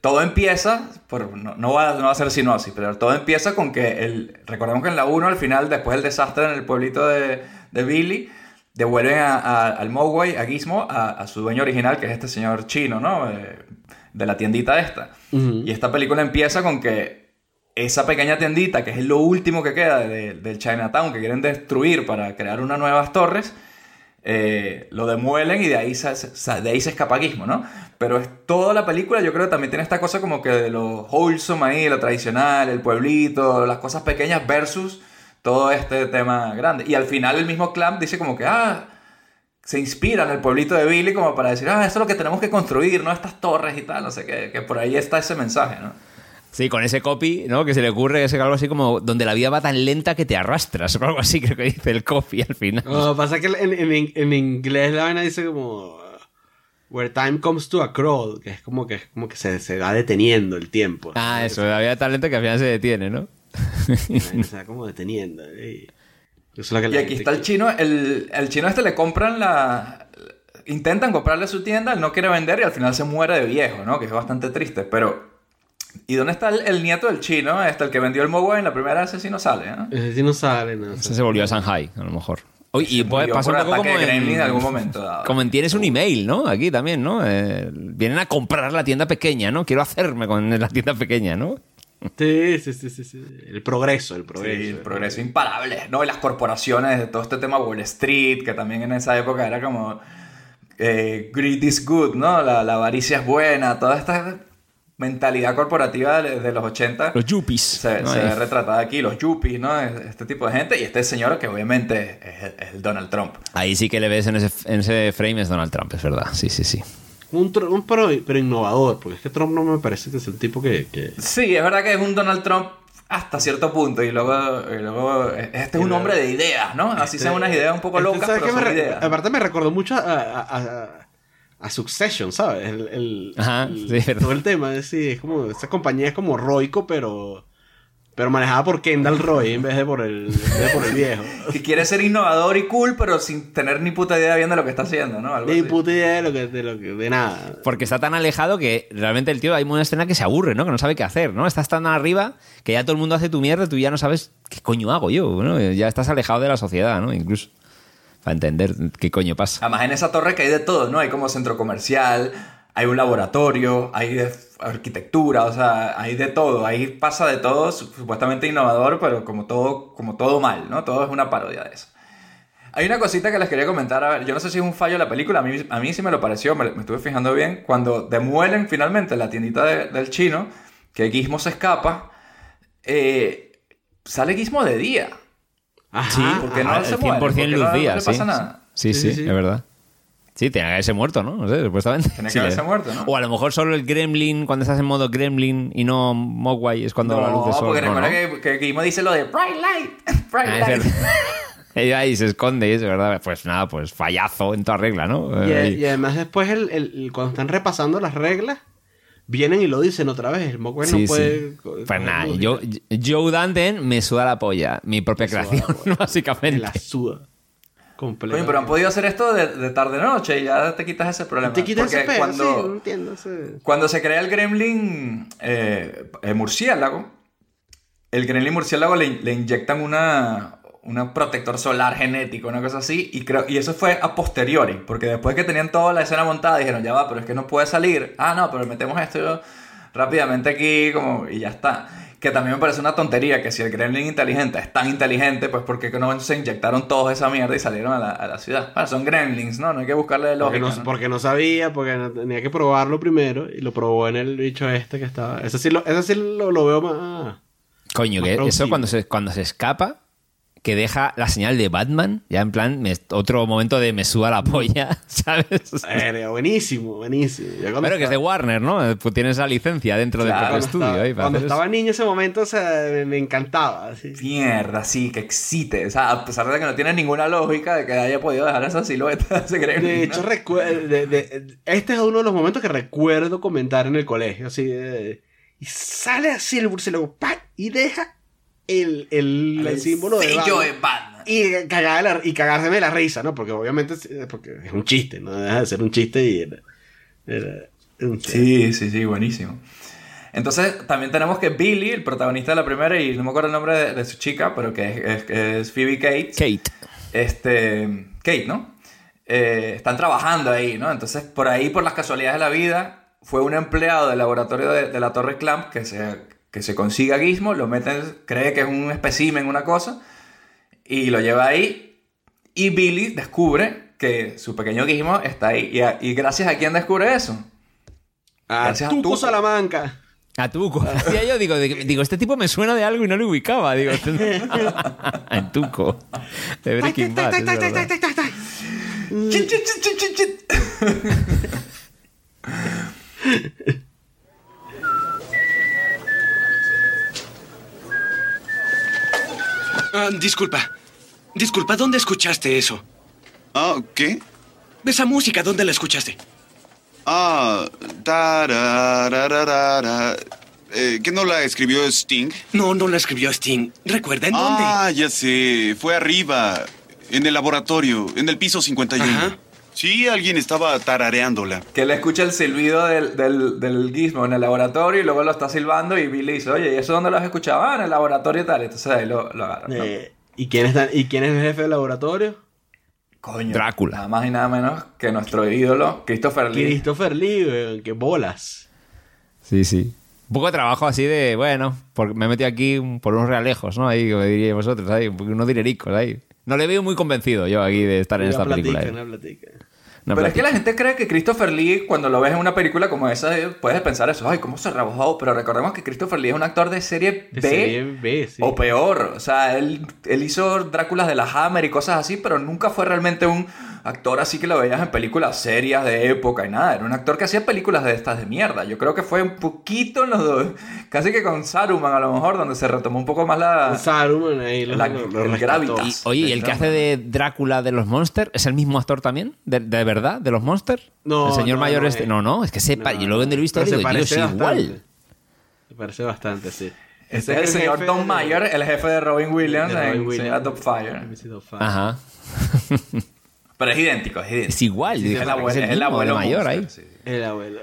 todo empieza, por, no, no, va, no va a ser sinosis, pero todo empieza con que, el, recordemos que en la 1 al final, después del desastre en el pueblito de, de Billy, devuelven a- a- al Mogwai, a Gizmo, a, a su dueño original, que es este señor chino, ¿no? Eh, de la tiendita esta. Ujú. Y esta película empieza con que esa pequeña tiendita, que es lo último que queda de- del Chinatown, que quieren destruir para crear unas nuevas torres, eh, lo demuelen y de ahí se, se- de ahí se escapa Gizmo, ¿no? Pero es toda la película, yo creo que también tiene esta cosa como que de lo wholesome ahí, lo tradicional, el pueblito, las cosas pequeñas versus todo este tema grande. Y al final el mismo Clamp dice como que, ah, se inspira en el pueblito de Billy como para decir, ah, eso es lo que tenemos que construir, ¿no? Estas torres y tal, no sé qué, que por ahí está ese mensaje, ¿no? Sí, con ese copy, ¿no? Que se le ocurre que es algo así como donde la vida va tan lenta que te arrastras o algo así, creo que dice el copy al final. No, pasa que en, en- en inglés la vaina dice como. Where time comes to a crawl, que es como que, como que se, se va deteniendo el tiempo. Ah, eso, la vida tan lenta que al final se detiene, ¿no? Se va como deteniendo. y- Eso es que Y aquí está el chino, el, el chino este le compran la... Intentan comprarle su tienda, él no quiere vender y al final se muere de viejo, ¿no? Que es bastante triste, pero... ¿Y dónde está el, el nieto del chino? Este, el que vendió el Mogwai en la primera vez, ese sí no sale, ¿no? Ese sí no sale, no. Ese se volvió a Shanghai, a lo mejor. Oye, y pues, Murió pasa un poco ataque como de en en, algún momento dado. como en tienes un email, ¿no? Aquí también, ¿no? Eh, vienen a comprar la tienda pequeña, ¿no? Quiero hacerme con la tienda pequeña, ¿no? Sí, sí, sí, sí, sí. El progreso, el progreso. Sí, el progreso imparable, ¿no? Y las corporaciones todo este tema Wall Street, que también en esa época era como eh, greed is good, ¿no? La, la avaricia es buena, toda esta mentalidad corporativa de, de los 80 Los yuppies. se, ¿no? se ve retratada aquí, los yuppies, ¿no? Este tipo de gente y este señor que obviamente es, es el Donald Trump. Ahí sí que le ves en ese, en ese frame es Donald Trump, es verdad. Sí, sí, sí. Un, un pro, pero innovador, porque es que Trump no me parece que es el tipo que... que- Sí, es verdad que es un Donald Trump hasta cierto punto y luego, y luego este es un hombre de ideas, ¿no? Así sean unas ideas un poco Este, locas, ¿sabes pero me son ideas. Aparte me recordó mucho a, a, a- a Succession, ¿sabes? El, el- Ajá, el- sí, todo el tema, es, sí, es como, esa compañía es como Roico, pero pero manejada por Kendall Roy en vez de por el, en vez de por el viejo. Que quiere ser innovador y cool, pero sin tener ni puta idea bien de lo que está haciendo, ¿no? Algo Ni así. puta idea de lo que, de, lo que, de nada. Porque está tan alejado que realmente el tío hay una escena que se aburre, ¿no? Que no sabe qué hacer, ¿no? Estás tan arriba que ya todo el mundo hace tu mierda y tú ya no sabes qué coño hago yo, ¿no? Ya estás alejado de la sociedad, ¿no? Incluso. Para entender qué coño pasa. Además, en esa torre que hay de todo, ¿no? Hay como centro comercial, hay un laboratorio, hay de arquitectura, o sea, hay de todo. Ahí pasa de todo, su- supuestamente innovador, pero como todo, como todo mal, ¿no? Todo es una parodia de eso. Hay una cosita que les quería comentar, a ver, yo no sé si es un fallo de la película, a mí, a mí sí me lo pareció, me, me estuve fijando bien, cuando demuelen finalmente la tiendita de- del chino, que Gizmo se escapa, eh, sale Gizmo de día. Ajá, Sí, porque no muere, 100% porque luz no- no día. Sí, sí, Sí, sí, sí. es verdad. Sí, tenía que haberse muerto, ¿no? No sé, supuestamente. Tenía que Sí, haberse le- muerto, ¿no? O a lo mejor solo el Gremlin, cuando estás en modo Gremlin y no Mogwai, es cuando la luz de No, sol. porque no, recuerda ¿no? que, que dice lo de Bright Light, Bright Ah, Light. Ella ahí se esconde, es verdad. Pues nada, pues fallazo en toda regla, ¿no? Y, y además después el, el- cuando están repasando las reglas, vienen y lo dicen otra vez. El Mogwai Sí, no puede... sí. Pues nada, yo, Joe Danten me suda la polla. Mi propia suda la creación, polla. Me básicamente. la suda. Completo. Pero han podido hacer esto de, de tarde-noche y ya te quitas ese problema. Te quitas Porque ese pedo, cuando, sí, no entiendo. sí. cuando se crea el gremlin eh, eh, murciélago, el gremlin murciélago le, le inyectan una, una protector solar genético, una cosa así, y, creo, y eso fue a posteriori, porque después que tenían toda la escena montada, dijeron, ya va, pero es que no puede salir. Ah, no, pero metemos esto rápidamente aquí como, y ya está. Que también me parece una tontería que si el gremlin inteligente es tan inteligente, pues ¿por qué que no se inyectaron toda esa mierda y salieron a la, a la ciudad? Bueno, son gremlins, ¿no? No hay que buscarle Porque lógica. no, ¿no? porque no sabía, porque no- tenía que probarlo primero y lo probó en el bicho este que estaba. Ese sí lo, ese sí lo, lo veo más. Coño, Más que eso cuando se, cuando se escapa, que deja la señal de Batman, ya en plan, me- otro momento de me suda la polla, ¿sabes? Verga, buenísimo, buenísimo. Pero que es de Warner, ¿no? Pues tienes esa licencia dentro Claro, del propio cuando estudio. estaba, ahí, para cuando eso. estaba niño ese momento, o sea, me, me encantaba. así. Mierda, sí, que excite. O sea, a pesar de que no tiene ninguna lógica de que haya podido dejar esa silueta de ese gremlin. De ¿no? hecho, de- de- este es uno de los momentos que recuerdo comentar en el colegio. Así, de- y sale así el murciélago ¡pa! y deja el, el, el símbolo de Batman. de Batman. Y, cagar la- y cagarse de la risa, ¿no? Porque obviamente es, porque es un chiste, no deja de ser un chiste y era, era un Sí, sí, sí, buenísimo. Entonces, también tenemos que Billy, el protagonista de la primera, y no me acuerdo el nombre de, de su chica, pero que es, es- que es Phoebe Cates. Kate. Este, Kate, ¿no? Eh, están trabajando ahí, ¿no? Entonces, por ahí, por las casualidades de la vida, fue un empleado del laboratorio de, de la Torre Clamp que se, que se consigue a Gizmo, lo mete, cree que es un espécimen, una cosa, y lo lleva ahí. Y Billy descubre que su pequeño Gizmo está ahí. ¿Y, a- y gracias a quién descubre eso? Ah, Gracias a Tuco Tuco. Salamanca. A Tuco. Hacía yo, digo, digo, este tipo me suena de algo y no lo ubicaba. Digo, en Tuco. De Breaking Bad. Ah, disculpa. Disculpa, ¿dónde escuchaste eso? Ah, ¿qué? Esa música, ¿dónde la escuchaste? Ah, tararararara. Eh, ¿Qué no la escribió Sting? No, no la escribió Sting. ¿Recuerda en dónde? Ah, ya sé. Fue arriba, en el laboratorio, en el piso 51. Ajá. Sí, alguien estaba tarareándola. Que le escucha el silbido del, del, del gizmo en el laboratorio y luego lo está silbando y Billy dice, oye, ¿y eso dónde lo has escuchado? Ah, en el laboratorio y tal. Entonces ahí lo, lo agarra. ¿no? Eh, ¿y, quién está, ¿Y quién es el jefe del laboratorio? Coño. Drácula. Nada más y nada menos que nuestro ídolo, Christopher Lee. Christopher Lee, qué bolas. Sí, sí. Un poco de trabajo así de, bueno, porque me he metido aquí por unos realejos, ¿no? Ahí, como diríais vosotros, ahí, unos dinericos ahí. No le veo muy convencido yo aquí de estar en Una esta película. platica, eh. Pero es que la gente cree que Christopher Lee, cuando lo ves en una película como esa, eh, puedes pensar eso, ay, ¿cómo se rebajó? Pero recordemos que Christopher Lee es un actor de serie De B serie B, sí. o peor. O sea, él, él hizo Dráculas de la Hammer y cosas así, pero nunca fue realmente un actor así que lo veías en películas serias de época y nada. Era un actor que hacía películas de estas de mierda. Yo creo que fue un poquito en los dos, casi que con Saruman a lo mejor, donde se retomó un poco más la... Saruman ahí lo, La- lo- lo el gravitas. Oye, ¿y el que hace de Drácula de los Monsters es el mismo actor también? ¿De, de verdad? ¿De los Monsters? No, El señor no, mayor no, este. eh. No, no, es que sepa. No, yo luego cuando lo he visto se digo, tío, es parece igual. Se parece bastante, sí. Este Ese es el señor Don de- Mayer, el jefe de Robin Williams de Robin en Williams. Señora. Mrs. Doubtfire. Ajá. Pero es idéntico, es idéntico. Es igual. Sí, es el "Joder, abuelo, es el es el mismo, abuelo de mayor monster, ahí. sí. El abuelo.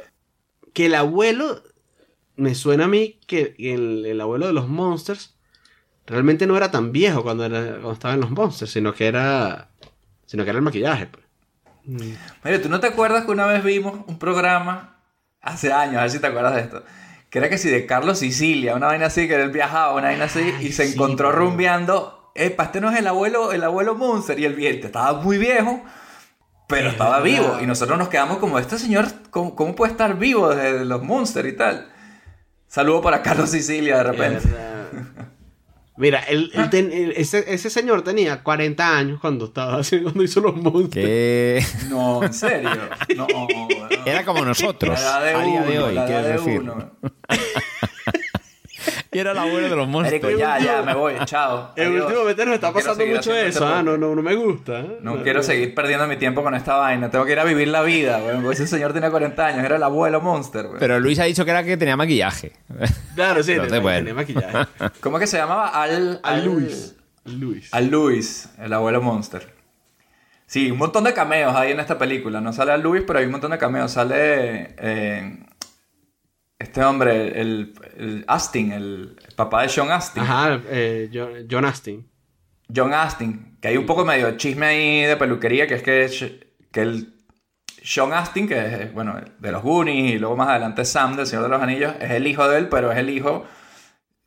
Que el abuelo. Me suena a mí que el, el abuelo de los Monsters realmente no era tan viejo cuando, era, cuando estaba en los Monsters, sino que era. Sino que era el maquillaje. pues. Mire, ¿tú no te acuerdas que una vez vimos un programa hace años, a ver si te acuerdas de esto? Que era que si de Carlos Sicilia, una vaina así, que él viajaba, una vaina así, y se sí, encontró rumbeando. Epa, este no es el abuelo, el abuelo Monster. Y el viento estaba muy viejo, pero Es estaba verdad. vivo. Y nosotros nos quedamos como, este señor, ¿cómo, cómo puede estar vivo desde los Monster y tal? Saludo para Carlos Sicilia de repente. Mira, él- él ten- él- ese, ese señor tenía 40 años cuando estaba cuando hizo los Monsters. Que No, en serio. No, era como nosotros. La edad de a día de uno, hoy, la edad quiero de decir. uno. Y era el abuelo de los Marico, monstruos. ya, ya, me voy, chao. Eh, Adiós. últimamente nos está No pasando mucho eso. Ah, no, no, no me gusta. ¿eh? No quiero seguir perdiendo mi tiempo con esta vaina. Tengo que ir a vivir la vida, güey. Porque ese señor tenía 40 años. Era el abuelo monster, güey. Pero Luis ha dicho que era que tenía maquillaje. Claro, sí, tenía, bueno. tenía maquillaje. ¿Cómo que se llamaba? Al... A Luis. Luis. Al Luis, el abuelo monster. Sí, un montón de cameos hay en esta película. No sale a Luis, pero hay un montón de cameos. Sale... eh, este hombre, el, el Astin, el papá de Sean Astin. Ajá, eh, John, John Astin. John Astin, que hay un poco medio chisme ahí de peluquería, que es que, que el Sean Astin, que es, bueno, de los Goonies, y luego más adelante Sam del Señor de los Anillos, es el hijo de él, pero es el hijo, o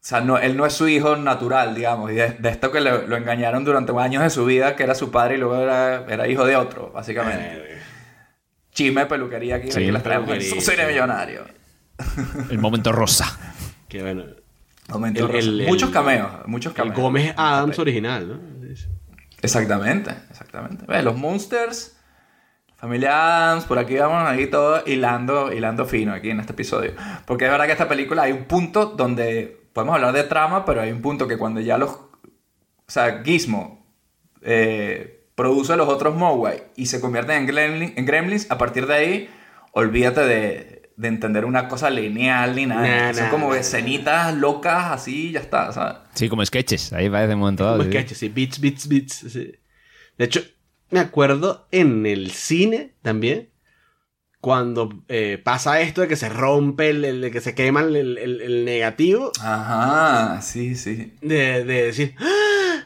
sea, no, él no es su hijo natural, digamos, y de, de esto que le- lo engañaron durante años de su vida, que era su padre y luego era, era hijo de otro, básicamente. Chisme de peluquería aquí, Sí, aquí les traemos millonario. El momento rosa. Que bueno. Momento El- rosa. el- muchos el- cameos, muchos El cameos. Gómez Adams original, ¿no? Exactamente, exactamente. Ve, Los Monsters, Familia Adams, por aquí vamos ahí todo hilando, hilando fino aquí en este episodio. Porque es verdad que esta película hay un punto donde podemos hablar de trama, pero hay un punto que cuando ya los... O sea, Gizmo eh, produce los otros Mogwai y se convierten en, gremlin- en gremlins, a partir de ahí, olvídate de, de entender una cosa lineal ni nada. Nah, Son nah, como nah, escenitas locas así ya está, ¿sabes? Sí, como sketches. Ahí parece un momento dado. Como sí. sketches, sí, beats, beats, beats. sí. De hecho, me acuerdo en el cine también, cuando eh, pasa esto de que se rompe, el, el- de que se quema el, el- el- el negativo, Ajá, sí, sí. de, de decir... ¡Ah!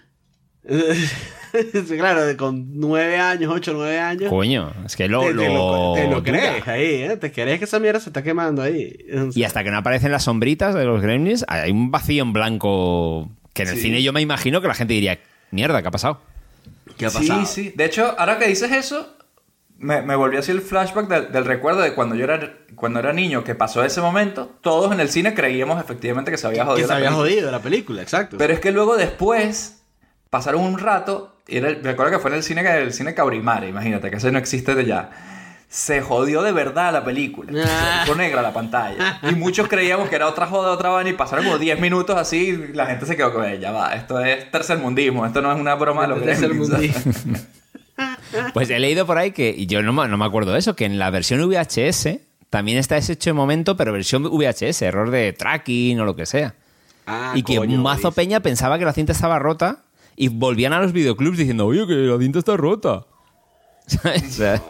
Sí, claro, con nueve años, ocho, nueve años. Coño, es que lo, te, te lo, te lo dura. crees ahí, ¿eh? Te crees que esa mierda se está quemando ahí. Y hasta que no aparecen las sombritas de los gremlins, hay un vacío en blanco que en el Sí. cine yo me imagino que la gente diría, mierda, ¿qué ha pasado? ¿Qué ha Sí, pasado? sí. De hecho, ahora que dices eso, me, me volvió así el flashback del, del recuerdo de cuando yo era, cuando era niño, que pasó ese momento. Todos en el cine creíamos efectivamente que se había Que jodido se la había película. jodido la película, exacto. Pero es que luego después, pasaron un rato, era, el- recuerdo que fue en el cine, el cine Caurimare, imagínate, que ese no existe de ya. se jodió de verdad la película. Ah. Se negra la pantalla. Y muchos creíamos que era otra joda, otra vaina, y pasaron como 10 minutos así, y la gente se quedó con ella. Va, esto es tercermundismo, esto no es una broma de los gremlins. Tercermundismo. Pues he leído por ahí que, y yo no, me- no me acuerdo de eso, que en la versión VHS también está ese hecho de momento, pero versión VHS, error de tracking o lo que sea. Ah, y que un mazo dice. peña pensaba que la cinta estaba rota y volvían a los videoclubs diciendo, oye, que la cinta está rota. ¿Sabes? O sea,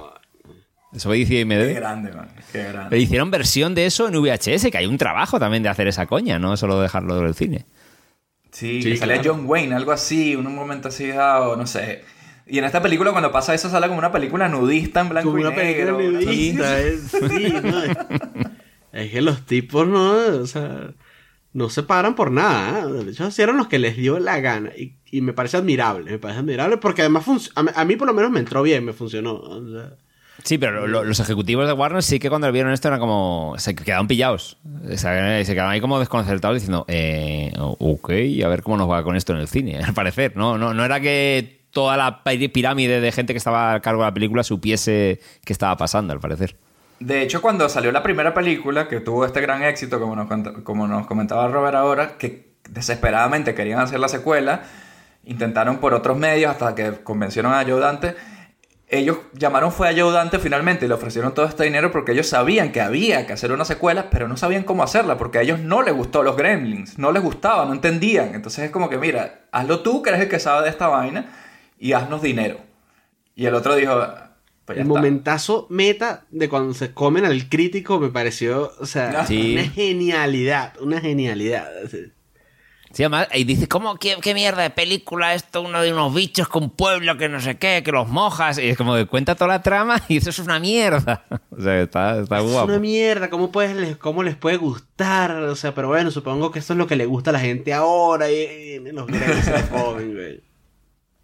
eso dice Qué IMDb. grande, man. Qué Le grande. hicieron versión de eso en VHS, que hay un trabajo también de hacer esa coña, no solo dejarlo del cine. Sí, Sí, salía claro. John Wayne, algo así, un momento así dado, no sé. Y en esta película, cuando pasa eso, sale como una película nudista en blanco Como y una película negro. nudista, es, sí, ¿no? Es- Es que los tipos no, o sea, no se paran por nada. ¿eh? De hecho, hicieron los que les dio la gana. Y, y me parece admirable, me parece admirable porque además a, a mí por lo menos me entró bien, me funcionó. Sí, pero lo- los ejecutivos de Warner sí que cuando vieron esto eran como. Se quedaron pillados. O sea, se quedaron ahí como desconcertados diciendo, eh, ok, a ver cómo nos va con esto en el cine. Al parecer, no, no, no era que toda la pi- pirámide de gente que estaba a cargo de la película supiese qué estaba pasando, al parecer. De hecho, cuando salió la primera película, que tuvo este gran éxito, como nos, como nos comentaba Robert ahora, que desesperadamente querían hacer la secuela, intentaron por otros medios hasta que convencieron a Joe Dante. Ellos llamaron fue a Joe Dante finalmente y le ofrecieron todo este dinero porque ellos sabían que había que hacer una secuela, pero no sabían cómo hacerla porque a ellos no les gustó los Gremlins, no les gustaba, no entendían. Entonces es como que, mira, hazlo tú, que eres el que sabe de esta vaina, y haznos dinero. Y el otro dijo, pues el está. momentazo meta de cuando se comen al crítico me pareció, o sea, Sí. una genialidad, una genialidad. Sí, además, y dice, ¿cómo? ¿Qué, qué mierda de película esto? Uno de unos bichos con un pueblo que no sé qué, que los mojas. Y es como que cuenta toda la trama y eso es una mierda. O sea, está, está Es guapo. una mierda, ¿cómo, puedes, les- ¿cómo les puede gustar? O sea, pero bueno, supongo que esto es lo que le gusta a la gente ahora y, y los grandes se comen, güey.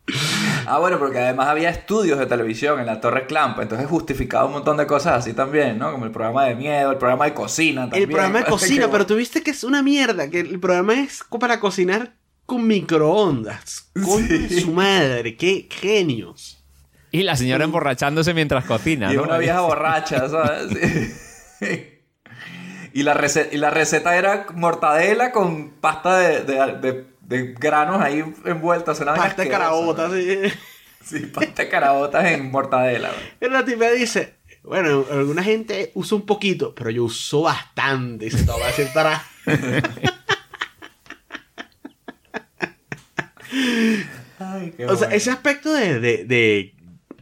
Ah, bueno, porque además había estudios de televisión en la Torre Clamp, entonces justificaba un montón de cosas así también, ¿no? Como el programa de miedo, el programa de cocina también. El programa de cocina, pero tú viste que es una mierda, que el programa es para cocinar con microondas. Con su madre, qué genios. Y la señora emborrachándose mientras cocina, Y ¿no? una vieja borracha, ¿sabes? Sí. Y la, receta, y la receta era mortadela con pasta de, de- de- de granos ahí envueltas. una vaina Pasta de carabotas, sí. Sí, pasta de carabotas en mortadela. Y la tipa dice, bueno, alguna gente usa un poquito, pero yo uso bastante. Y se toma así para... Ay, qué O sea, ese aspecto de, de, de,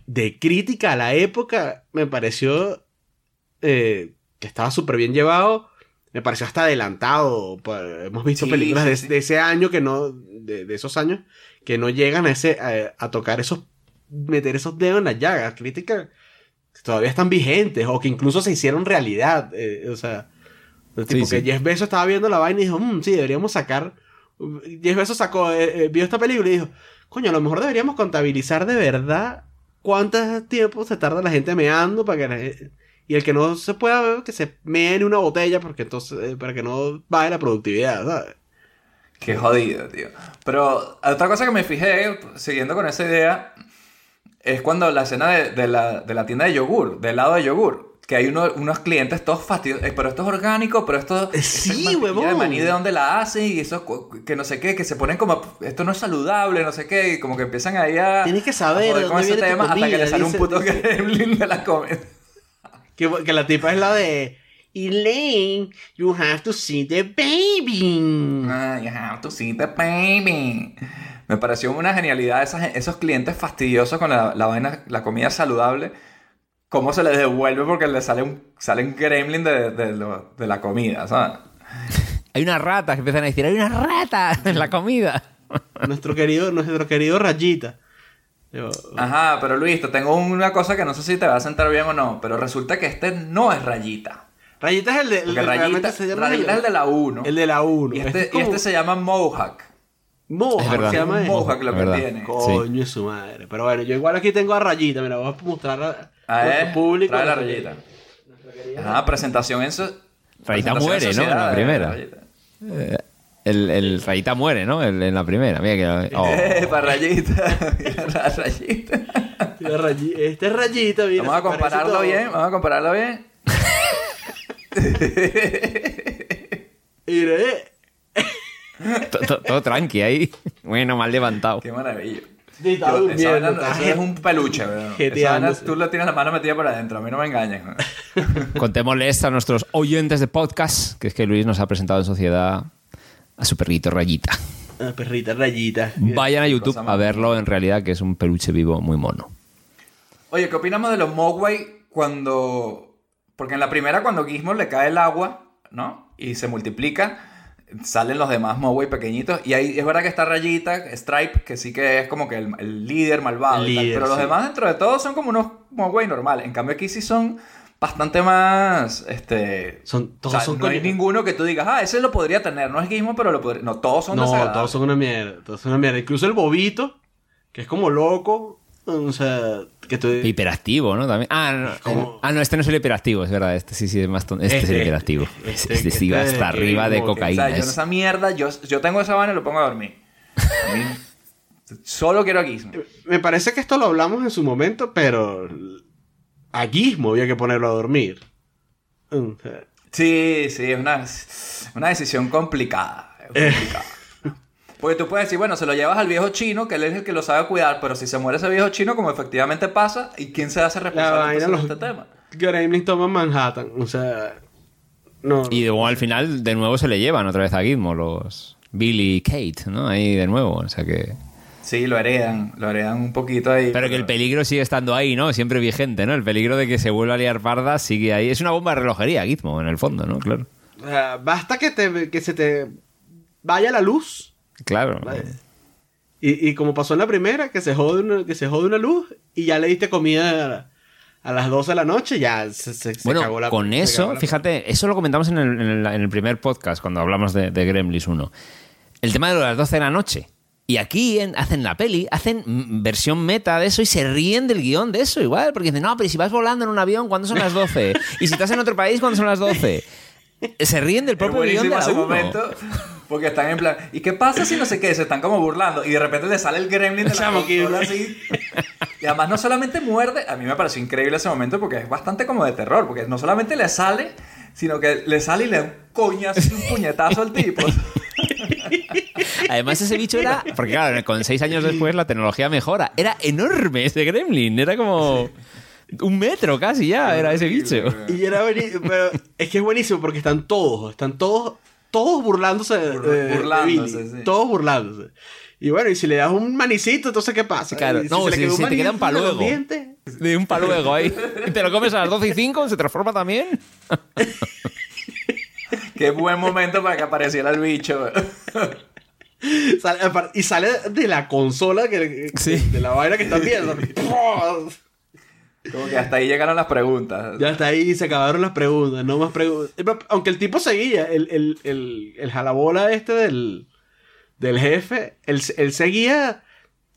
de crítica a la época me pareció eh, que estaba súper bien llevado. Me pareció hasta adelantado. hemos visto Sí, películas sí, de, sí. de ese año que no, de, de esos años, que no llegan a ese, a, a tocar esos, meter esos dedos en las llagas. Críticas que todavía están vigentes o que incluso se hicieron realidad. eh, o sea, tipo que. Jeff Bezos estaba viendo la vaina y dijo, "Mm, sí, deberíamos sacar. Jeff Bezos sacó, eh, eh, vio esta película y dijo, coño, a lo mejor deberíamos contabilizar de verdad cuánto tiempo se tarda la gente meando para que la gen- y el que no se pueda que se mee en una botella porque entonces eh, para que no baje la productividad, ¿sabes? Qué jodido, tío. Pero otra cosa que me fijé, siguiendo con esa idea, es cuando la escena de, de la, de la tienda de yogur, del lado de yogur, que hay uno- unos clientes todos fastidiosos, pero esto es orgánico, pero esto Eh, sí, huevón. de maní de dónde la hacen y eso que no sé qué, que se ponen como esto no es saludable, no sé qué, y como que empiezan ahí a Tienes que saber a joder de con ese tema hasta que le sale un puto dice- gremlin de la comida. Que, que la tipa es la de Elaine, you have to see the baby. Ah, you have to see the baby. Me pareció una genialidad esas- esos clientes fastidiosos con la, la vaina, la comida saludable. Cómo se les devuelve porque le sale un, sale un gremlin de, de lo- de la comida, ¿sabes? Hay unas ratas que empiezan a decir, hay unas ratas en la comida. nuestro querido, nuestro querido Rayita. Yo- Ajá, pero Luis, te tengo una cosa que no sé si te va a sentar bien o no, pero resulta que este no es Rayita. Rayita es el de, el Rayita, se llama Rayita es el de la 1. El de la 1. Y este, y este se llama Mohawk. Mohawk, se llama. Mohawk lo que tiene. Coño es su madre. Pero bueno, yo igual aquí tengo a Rayita. Mira, voy a mostrar a, A nuestro ver, público. trae la nuestra- rayita. Ajá, presentación en su... Rayita presentación muere, ¿no? En sociedad la primera. Rayita. El, el Rayita muere, ¿no? El- en la primera. Mira que... oh. Eh, para rayita. Mira la rayita. Este rayito, mira. Vamos a compararlo todo. bien, vamos a compararlo bien. Mira, eh. To- to- Todo tranqui ahí. Bueno, mal levantado. Qué maravilla. Sí, está Yo- esa durmiendo, vaina- está eso es un peluche, jeteándose. tú le tienes la mano metida por adentro, a mí no me engañes. weón. Contémosles a nuestros oyentes de podcast que es que Luis nos ha presentado en sociedad a su perrito Rayita. Ah, perrita rayita. Vayan a YouTube a verlo en realidad, que es un peluche vivo muy mono. Oye, ¿qué opinamos de los Mogwai cuando... Porque en la primera cuando Gizmo le cae el agua, ¿no? Y se multiplica, salen los demás Mogwai pequeñitos. Y ahí es verdad que está Rayita, Stripe, que sí que es como que el, el líder malvado. y tal, pero los demás dentro de todo son como unos Mogwai normales. En cambio aquí sí son bastante más... Este, Son, o todos sea, son no hay ninguno que tú digas, ah, ese lo podría tener. No es Gizmo, pero lo podría... No, todos son No, todos son una mierda. Todos son una mierda. Incluso el bobito, que es como loco. O sea, que tú. Hiperactivo, ¿no? También. Ah, no, ah, no, este no es el hiperactivo, es verdad. Este sí, sí, es más ton- Este, es el Este, hiperactivo. este, Este, sí va este, hasta arriba de que, O cocaína. sea, yo en es- esa mierda, yo, yo tengo esa vaina y lo pongo a dormir. A mí- solo quiero a Gizmo. Me parece que esto lo hablamos en su momento, pero. A Gizmo había que ponerlo a dormir. Sí, sí, es una, una decisión complicada. Eh. complicada. Porque tú puedes decir, bueno, se lo llevas al viejo chino, que él es el que lo sabe cuidar, pero si se muere ese viejo chino, como efectivamente pasa, ¿y quién se hace responsable de los este tema? Gremlins toman Manhattan. O sea. No. Y luego al final de nuevo se le llevan otra vez a Gizmo los Billy y Kate, ¿no? Ahí de nuevo, o sea que... Sí, lo heredan, lo heredan un poquito ahí. Pero que el peligro sigue estando ahí, ¿no? Siempre vigente, ¿no? El peligro de que se vuelva a liar parda sigue ahí. Es una bomba de relojería, Gizmo, en el fondo, ¿no? Claro. O sea, basta que, te, que se te vaya la luz. Claro. Y, y como pasó en la primera, que se jode una, que se jode una luz y ya le diste comida a, a las 12 de la noche, ya se, se, se Bueno, cagó la con eso, la- fíjate, eso lo comentamos en el, en el- en el primer podcast, cuando hablamos de, de Gremlins 1. El tema de las 12 de la noche. Y aquí en- hacen la peli, hacen versión meta de eso y se ríen del guion de eso igual, porque dicen, no, pero si vas volando en un avión, ¿cuándo son las 12? Y si estás en otro país, ¿cuándo son las 12? Se ríen del propio guion de la ese uno. momento, porque están en plan, ¿y qué pasa si no sé qué? Se están como burlando, y de repente le sale el gremlin de la consola así. Y además no solamente muerde, a mí me pareció increíble ese momento porque es bastante como de terror, porque no solamente le sale, sino que le sale y le da un coñazo y un puñetazo al tipo. Además, ese bicho era. Porque, claro, con seis años después la tecnología mejora. Era enorme ese gremlin. Era como. Un metro casi ya, era ese bicho. Y era buenísimo, pero es que es buenísimo porque están todos, están todos, todos burlándose de, Bur- de- de burlándose, Billy. sí. Todos burlándose. Y bueno, y si le das un manicito, entonces ¿qué pasa? Claro, Y no, le si- un si te queda un paluego. dientes, De un paluego ahí. Y te lo comes a las 12 y 5, se transforma también. Qué buen momento para que apareciera el bicho. y sale de la consola, que, Sí. de la vaina que están viendo. Como que hasta ahí llegaron las preguntas. Ya hasta ahí se acabaron las preguntas, no más preguntas. Aunque el tipo seguía, el, el, el, el jalabola este del, del jefe, él, él seguía,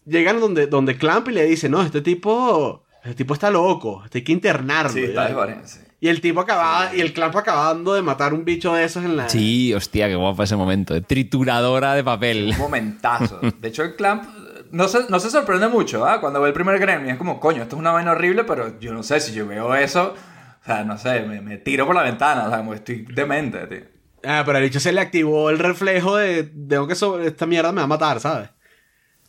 llegan donde, donde Clamp y le dice, no, este tipo, este tipo está loco, este hay que internarlo. Sí, ya". está. Y el tipo acababa, y el Clamp acabando de matar un bicho de esos en la... Sí, hostia, qué guapo ese momento. Trituradora de papel. Un momentazo. De hecho, el Clamp no se, no se sorprende mucho, ¿ah? Cuando ve el primer Gremlin es como, coño, esto es una vaina horrible, pero yo no sé, si yo veo eso, o sea, no sé, me, me tiro por la ventana, o sea, como estoy demente, tío. Ah, pero al bicho se le activó el reflejo de, tengo que sobre, esta mierda me va a matar, ¿sabes?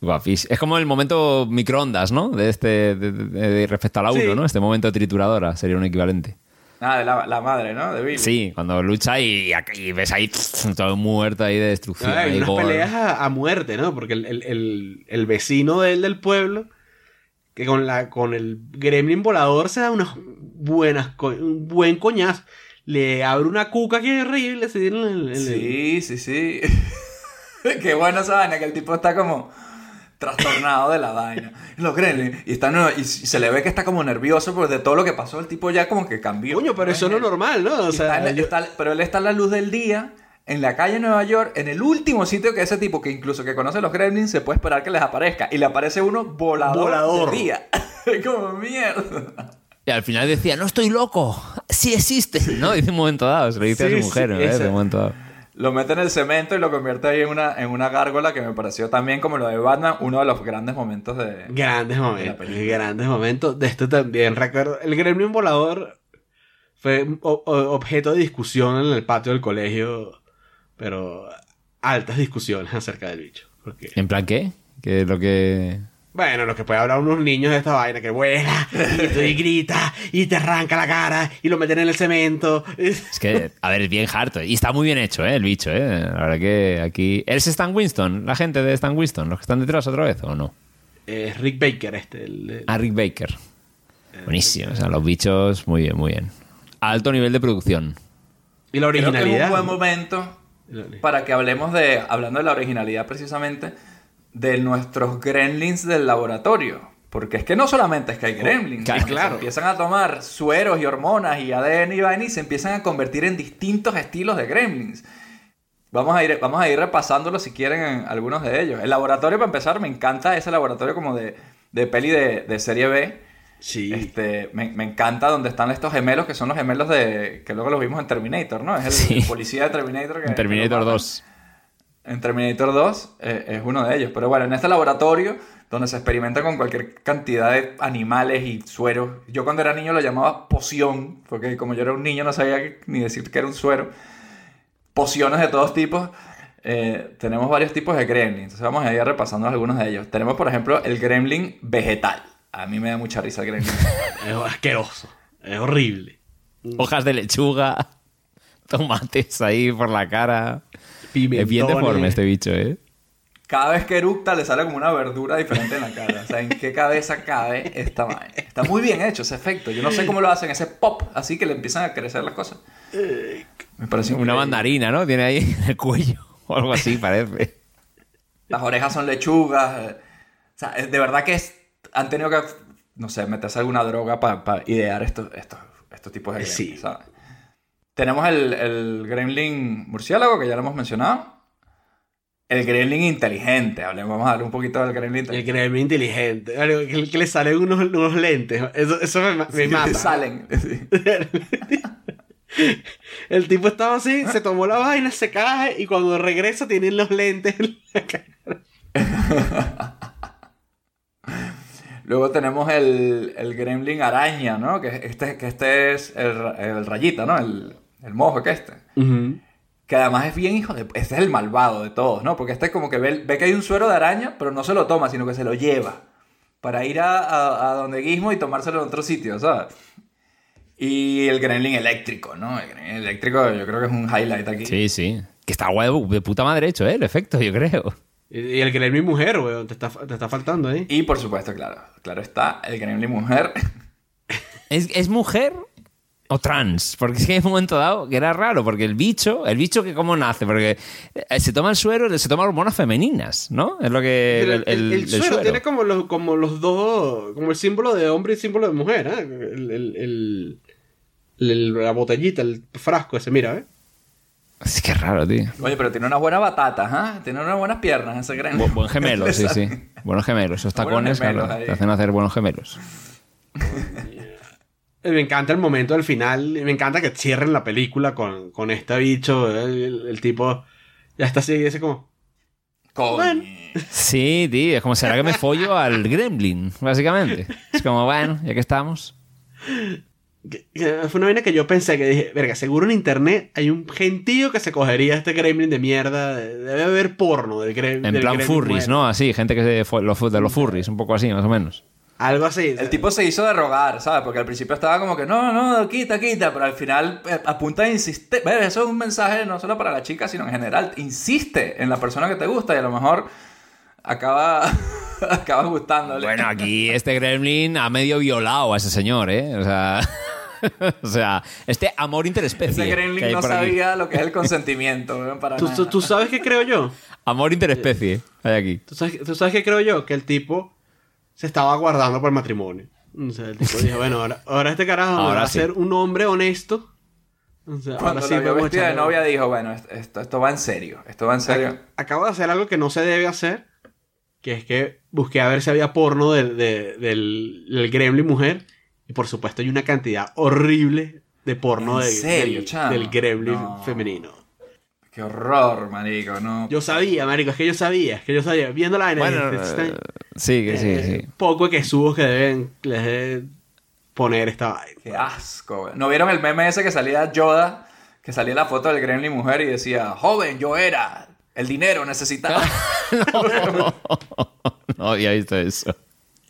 Guapís. Es como el momento microondas, ¿no? De este. de- de- de- respecto a la 1, Sí. ¿no? Este momento trituradora sería un equivalente. Ah, de la, la madre, ¿no? De Billy. Sí, cuando lucha y, y ves ahí todo muerto ahí de destrucción. Hay ahí unas gore. peleas a, a muerte, ¿no? Porque el, el- el- el vecino de él del pueblo, que con, la, con el gremlin volador se da unas buenas, co- un buen coñazo. Le abre una cuca que es horrible. así en el- en el- Sí, sí, sí. Qué bueno vaina, que el tipo está como trastornado de la vaina. Los Gremlins, y, está, no- y se le ve que está como nervioso porque de todo lo que pasó, el tipo ya como que cambió. Coño, pero eso no es normal, ¿no? O está sea, en- yo- está- pero él está a la luz del día, en la calle de Nueva York, en el último sitio que ese tipo, que incluso que conoce a los Gremlins, se puede esperar que les aparezca. Y le aparece uno volador, Volador. día. Es como mierda. Y al final decía, no estoy loco, sí existe, ¿no? Dice un momento dado, se lo dice a Sí, su mujer, sí, ¿no? ¿Eh? De un momento dado. Lo mete en el cemento y lo convierte ahí en una, en una gárgola que me pareció también, como lo de Batman, uno de los grandes momentos de... Grandes momentos, grandes momentos. De esto también recuerdo. El gremlin volador fue objeto de discusión en el patio del colegio, pero altas discusiones acerca del bicho. Porque, ¿En plan qué? Que es lo que... bueno, lo que puede hablar unos niños de esta vaina, que vuela y, grita y te arranca la cara y lo meten en el cemento. Es que, a ver, es bien harto. Y está muy bien hecho, ¿eh? El bicho, ¿eh? La verdad que aquí... ¿Es Stan Winston? ¿La gente de Stan Winston? ¿Los que están detrás otra vez o no? Es Rick Baker este. el- el- Ah, Rick Baker. Buenísimo. O sea, los bichos, muy bien, muy bien. Alto nivel de producción. y la Creo que es originalidad. un buen momento para que hablemos de, hablando de la originalidad precisamente, de nuestros gremlins del laboratorio. Porque es que no solamente es que hay gremlins, claro, empiezan a tomar sueros y hormonas y ADN y vaina y se empiezan a convertir en distintos estilos de gremlins. Vamos a ir, vamos a ir repasándolos si quieren en algunos de ellos. El laboratorio, para empezar, me encanta ese laboratorio como de, de peli de, de serie B. Sí. Este, me, me encanta donde están estos gemelos que son los gemelos de. que luego los vimos en Terminator, ¿no? Es el, Sí. el policía de Terminator que. En Terminator que lo matan. 2. En Terminator 2 eh, es uno de ellos. Pero bueno, en este laboratorio donde se experimenta con cualquier cantidad de animales y sueros. Yo cuando era niño lo llamaba poción, porque como yo era un niño no sabía que- ni decir que era un suero. Pociones de todos tipos. Eh, tenemos varios tipos de gremlins. Entonces vamos a ir repasando algunos de ellos. Tenemos, por ejemplo, el gremlin vegetal. A mí me da mucha risa el gremlin. Es asqueroso. Es horrible. Hojas de lechuga. Tomates ahí por la cara. Es bien deforme este bicho, ¿eh? Cada vez que eructa le sale como una verdura diferente en la cara. O sea, ¿en qué cabeza cabe esta vaina? Está muy bien hecho ese efecto. Yo no sé cómo lo hacen, ese pop, así que le empiezan a crecer las cosas. Me parece Una increíble. mandarina, ¿no? Tiene ahí en el cuello. O algo así, parece. Las orejas son lechugas. eh. O sea, de verdad que es- han tenido que, no sé, meterse alguna droga para idear estos, estos, estos tipos de gremlins, Sí. ¿sabes? Tenemos el, el gremlin murciélago, que ya lo hemos mencionado. El gremlin inteligente. Hablemos, vamos a darle un poquito del gremlin El inteligente. gremlin inteligente. Que, que le salen unos, unos lentes. Eso, eso me, me mata. Salen. sí. El tipo estaba así, se tomó la vaina, se cae y cuando regresa tienen los lentes en la cara. Luego tenemos el, el gremlin araña, ¿no? Que este, que este es el, el rayita, ¿no? El, el mojo que este. Que además es bien hijo de... Este es el malvado de todos, ¿no? Porque este como que ve, ve que hay un suero de araña, pero no se lo toma, sino que se lo lleva. Para ir a, a, a donde Gizmo y tomárselo en otro sitio, ¿sabes? Y el gremlin eléctrico, ¿no? El gremlin eléctrico yo creo que es un highlight aquí. Sí, sí. Que está guay de puta madre hecho, ¿eh? El efecto, yo creo. Y, el gremlin mujer, weón, te está, te está faltando ahí. Y por supuesto, claro, claro está, el gremlin mujer. ¿Es, es mujer o trans? Porque es que hay un momento dado que era raro, porque el bicho, el bicho que cómo nace, porque eh, se toma el suero, se toma hormonas femeninas, ¿no? Es lo que... El, el- el el suero, suero. tiene como los, como los dos, como el símbolo de hombre y el símbolo de mujer, ¿eh? El, el- el- el- la botellita, el frasco ese, mira, ¿eh? Es que raro, tío. Oye, pero tiene unas buenas batatas, ¿ah? Tiene unas buenas piernas ese gremlin. Bu- buen gemelo, sí, sí. Buenos gemelos. Esos Buenos tacones, gemelos claro, ahí. te hacen hacer buenos gemelos. Eh, Me encanta el momento del final. Me encanta que cierren la película con, con este bicho. El, el tipo ya está así, ese como. Coño. Sí, tío. Es como, ¿será que me follo al gremlin? Básicamente. Es como, bueno, ya que estamos. que- que Fue una vaina que yo pensé que dije, verga, seguro en internet hay un gentío que se cogería este gremlin de mierda. Debe haber porno del, grem- En del plan gremlin furries. ¿no? Así, gente que se los, de los furries, un poco así, más o menos. Algo así. El tipo se hizo de rogar, ¿sabes? Porque al principio estaba como que, no, no, quita, quita, pero al final eh, a punta de insistir. Eso es un mensaje no solo para la chica, sino en general. Insiste en la persona que te gusta y a lo mejor acaba, acaba gustándole. Bueno, aquí este gremlin ha medio violado a ese señor, ¿eh? O sea, o sea este amor interespecie. Ese que gremlin hay no por aquí. sabía lo que es el consentimiento, para ¿Tú, nada. tú- tú sabes qué creo yo? Amor interespecie hay aquí. ¿Tú sabes, tú sabes qué creo yo? Que el tipo se estaba guardando para el matrimonio. O sea, el tipo dijo, bueno, ahora, ahora este carajo Ahora va sí. a ser un hombre honesto. O sea, Cuando ahora sí vio de novia dijo, bueno, esto, esto, va en serio, esto va en serio. Acabo de hacer algo que no se debe hacer. Que es que busqué a ver si había porno del, de- del, del gremlin mujer. Y por supuesto hay una cantidad horrible de porno ¿En de- serio, del, chamo? del gremlin No. femenino. Qué horror, marico, no. Yo sabía, marico, es que yo sabía, es que yo sabía. Viendo la vaina, Bueno, dije, "Está- eh, sí, que sí, eh, sí. Poco que subo que deben les deben poner esta vaina. Qué asco, güey. ¿No vieron el meme ese que salía Yoda? Que salía la foto del Gremlin mujer y decía, joven, yo era. El dinero necesitaba. No había visto eso.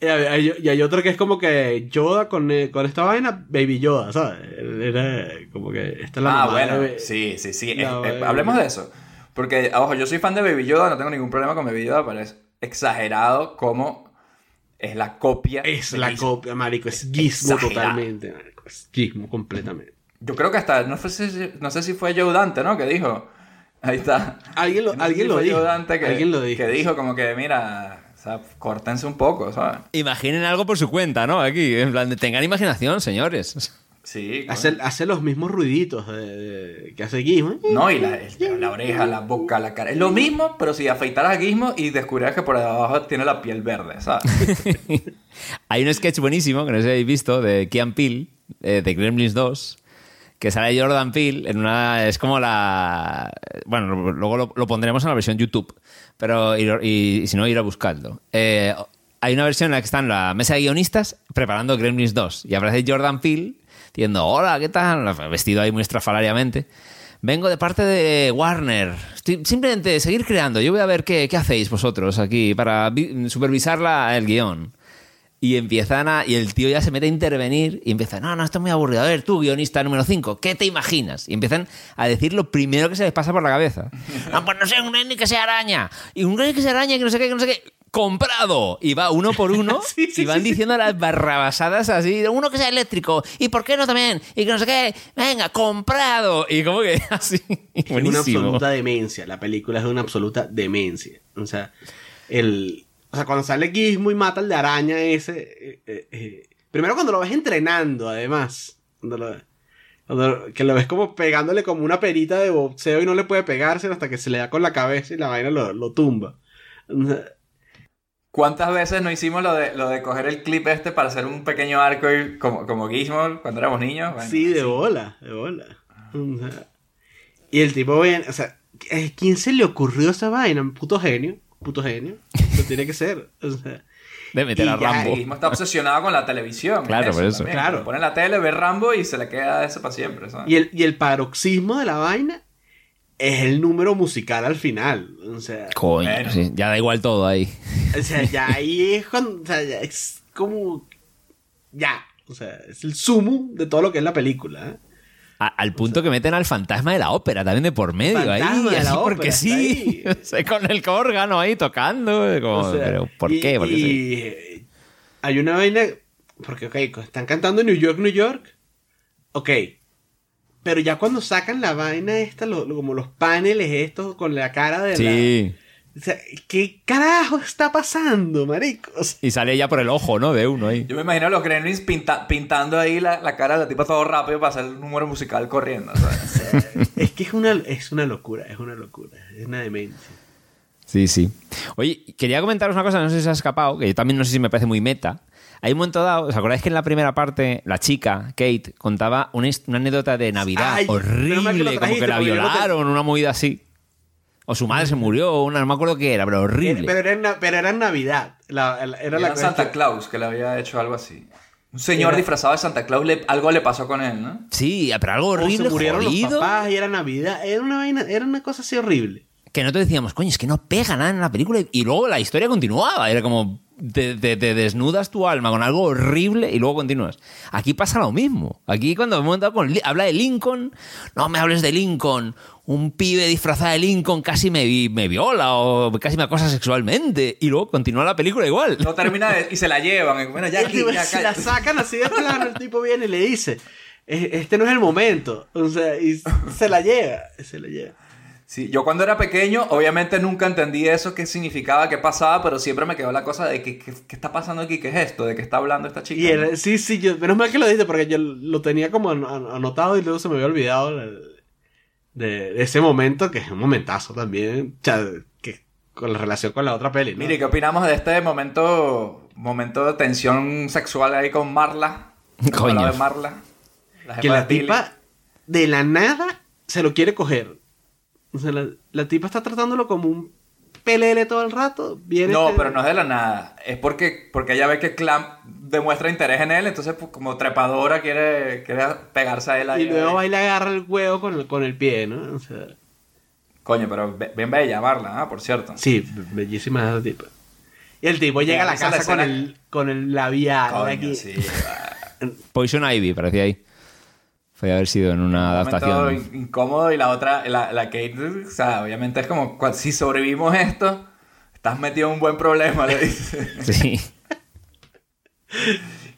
Y hay, hay- y hay otro que es como que Yoda con, eh, con esta vaina, Baby Yoda, ¿sabes? Era como que esta es la ah, mamá de bueno. Baby- Sí, sí, sí. Eh, eh, hablemos de eso. Porque, ojo, yo soy fan de Baby Yoda, no tengo ningún problema con Baby Yoda, pero es exagerado como es la copia. Es la Gizmo. copia, marico, es Gizmo Exagerado. totalmente, marico, es Gizmo completamente. Yo creo que hasta, no, fue no sé si fue Joe Dante, ¿no? Que dijo, ahí está. Alguien lo, Yo no sé alguien si lo dijo. Joe Dante que, alguien lo dijo. que dijo como que, mira, o sea, córtense un poco, ¿sabes? Imaginen algo por su cuenta, ¿no? Aquí, en plan, de, tengan imaginación, señores. Sí. Hace, hace los mismos ruiditos de, de- que hace Gizmo. No, y la, el- la oreja, la boca, la cara. Es lo mismo, pero si afeitaras a Gizmo y descubrieras que por debajo tiene la piel verde, ¿sabes? Hay un sketch buenísimo, que no sé si habéis visto, de Kean Peele, eh, de Gremlins 2, que sale Jordan Peele en una... Es como la... Bueno, luego lo, lo pondremos en la versión YouTube, pero y, y si no, ir a buscarlo. Eh, hay una versión en la que están la mesa de guionistas preparando Gremlins 2 y aparece Jordan Peele diciendo, hola, ¿qué tal? Vestido ahí muy estrafalariamente. Vengo de parte de Warner. Simplemente seguir creando. Yo voy a ver qué, qué hacéis vosotros aquí para vi- supervisar la- el guion. Y empiezan a. Y el tío ya se mete a intervenir y empieza. No, no, esto es muy aburrido. A ver, tú, guionista número 5, ¿qué te imaginas? Y empiezan a decir lo primero que se les pasa por la cabeza. No, pues no sé, un nene que se araña. Y un nene que se araña, que no sé qué, que no sé qué. ¡Comprado! Y va uno por uno y van diciendo las barrabasadas así. Uno que sea eléctrico. ¿Y por qué no también? Y que no sé qué. Venga, comprado. Y como que así. Es una absoluta demencia. La película es una absoluta demencia. O sea, el. O sea, cuando sale Gizmo y mata al de araña ese. eh, eh, eh, primero cuando lo ves entrenando, además. Cuando lo- cuando- que lo ves como pegándole como una perita de boxeo y no le puede pegarse hasta que se le da con la cabeza y la vaina lo, lo tumba. ¿Cuántas veces no hicimos lo de, lo de coger el clip este para hacer un pequeño arco y- como, como Gizmo cuando éramos niños? Bueno, sí, de bola, de bola. Y el tipo, ven, o sea, ¿a ¿quién se le ocurrió esa vaina? Puto genio, puto genio. Tiene que ser. O sea, De meter y a ya, Rambo. Gizmo está obsesionado con la televisión. Claro, por eso. también. Claro. Pone la tele, ve Rambo y se le queda eso para siempre. ¿sabes? Y el, y el paroxismo de la vaina es el número musical al final. O sea, Coño, Bueno. sí, ya da igual todo ahí. o sea, ya ahí es cuando. O sea, ya es como. Ya. O sea, es el sumo de todo lo que es la película. ¿eh? A- al punto que meten al fantasma de la ópera también de por medio ahí, de la así ópera, porque sí, ahí. Con el órgano ahí tocando, como, O sea, pero ¿por y- qué? Y, hay una vaina. Porque, ok, están cantando New York, New York. Ok. Pero ya cuando sacan la vaina esta, lo- lo- como los paneles estos con la cara de Sí. la. O sea, ¿qué carajo está pasando, maricos? Y sale ya por el ojo, ¿no? De uno ahí. Yo me imagino a los Gremlins pinta- pintando ahí la, la cara de la tipa todo rápido para hacer el número musical corriendo. ¿sabes? Es que es una, es una locura, es una locura, es una demencia. Sí, sí. Oye, quería comentaros una cosa, no sé si se ha escapado, que yo también no sé si me parece muy meta. Hay un momento dado, ¿os acordáis que en la primera parte la chica, Kate, contaba una, una anécdota de Navidad Ay, que horrible, como que la no te- violaron, una movida así? O su madre se murió, una, no me acuerdo qué era, pero horrible. Pero era, en pero era en Navidad. La- la- era la Santa Claus que le había hecho algo así. Un señor Era- disfrazado de Santa Claus, le- algo le pasó con él, ¿no? Sí, pero algo O horrible, se murieron los jodido. papás y era Navidad. Era una vaina, era una cosa así horrible. Que nosotros decíamos, coño, es que no pega nada en la película. Y luego la historia continuaba. Era como, te, te- te desnudas tu alma con algo horrible y luego continúas. Aquí pasa lo mismo. Aquí cuando hemos dado con... Habla de Lincoln, no me hables de Lincoln. Un pibe disfrazado de Lincoln casi me, me viola o casi me acosa sexualmente. Y luego continúa la película igual. No termina de- y se la llevan. Bueno, ya aquí, ya se la sacan así de plano, el tipo viene y le dice, "E- este no es el momento. O sea, y se la lleva, se la lleva. Sí, yo cuando era pequeño, obviamente nunca entendí eso, qué significaba, qué pasaba, pero siempre me quedó la cosa de que, qué está pasando aquí, qué es esto, de qué está hablando esta chica. Y sí, sí, yo, menos mal que lo dijiste porque yo lo tenía como an- an- anotado y luego se me había olvidado de, de- de ese momento, que es un momentazo también, o sea, que, con la relación con la otra peli. ¿no? Mire, ¿qué opinamos de este momento, momento de tensión sexual ahí con Marla? Coño. Hablaba de Marla. La que la tipa de la nada se lo quiere coger. O sea, la, la tipa está tratándolo como un pelele todo el rato. Viene No, este- pero no es de la nada. Es porque, porque ella ve que Clamp demuestra interés en él, entonces pues, como trepadora quiere, quiere pegarse a él ahí. Y luego va y le agarra el huevo con el, con el pie, ¿no? O sea, Coño, pero bien bella Marla, ¿ah? por cierto. sí, bellísima esa tipa. Y el tipo llega a la es la casa con el, con el labial Coño, aquí. sí. Poison Ivy, parecía ahí. Fue haber sido en una Un momento adaptación. in- incómodo y la otra, la, la Kate, o sea, obviamente es como, si sobrevivimos esto, estás metido en un buen problema, le dice. Sí.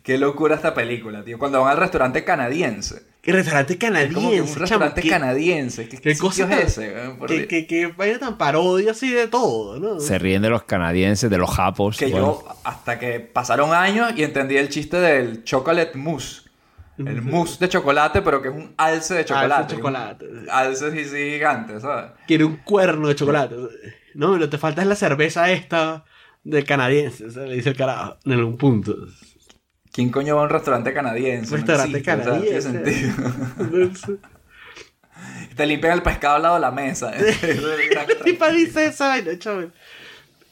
Qué locura esta película, tío. Cuando van al restaurante canadiense. ¿Qué restaurante Es como que canadiense? un restaurante chamo, canadiense. ¿Qué, ¿Qué cosa tan- es ese? Que, que, que vaina tan parodia así de todo, ¿no? Se ríen de los canadienses, de los japos. Que bueno. yo, hasta que pasaron años y entendí el chiste del chocolate mousse. El mousse de chocolate, pero que es un alce de chocolate. chocolate. Un Alce así, sí, gigante, ¿sabes? Quiere un cuerno de chocolate. No, lo que te falta es la cerveza esta del canadiense, le dice el carajo, en algún punto. ¿Quién coño va a un restaurante canadiense? No Restaurante existe, o sea, no tiene canadiense. sentido. Te limpian el pescado al lado de la mesa. ¿Qué tipa dice esa vaina, chaval?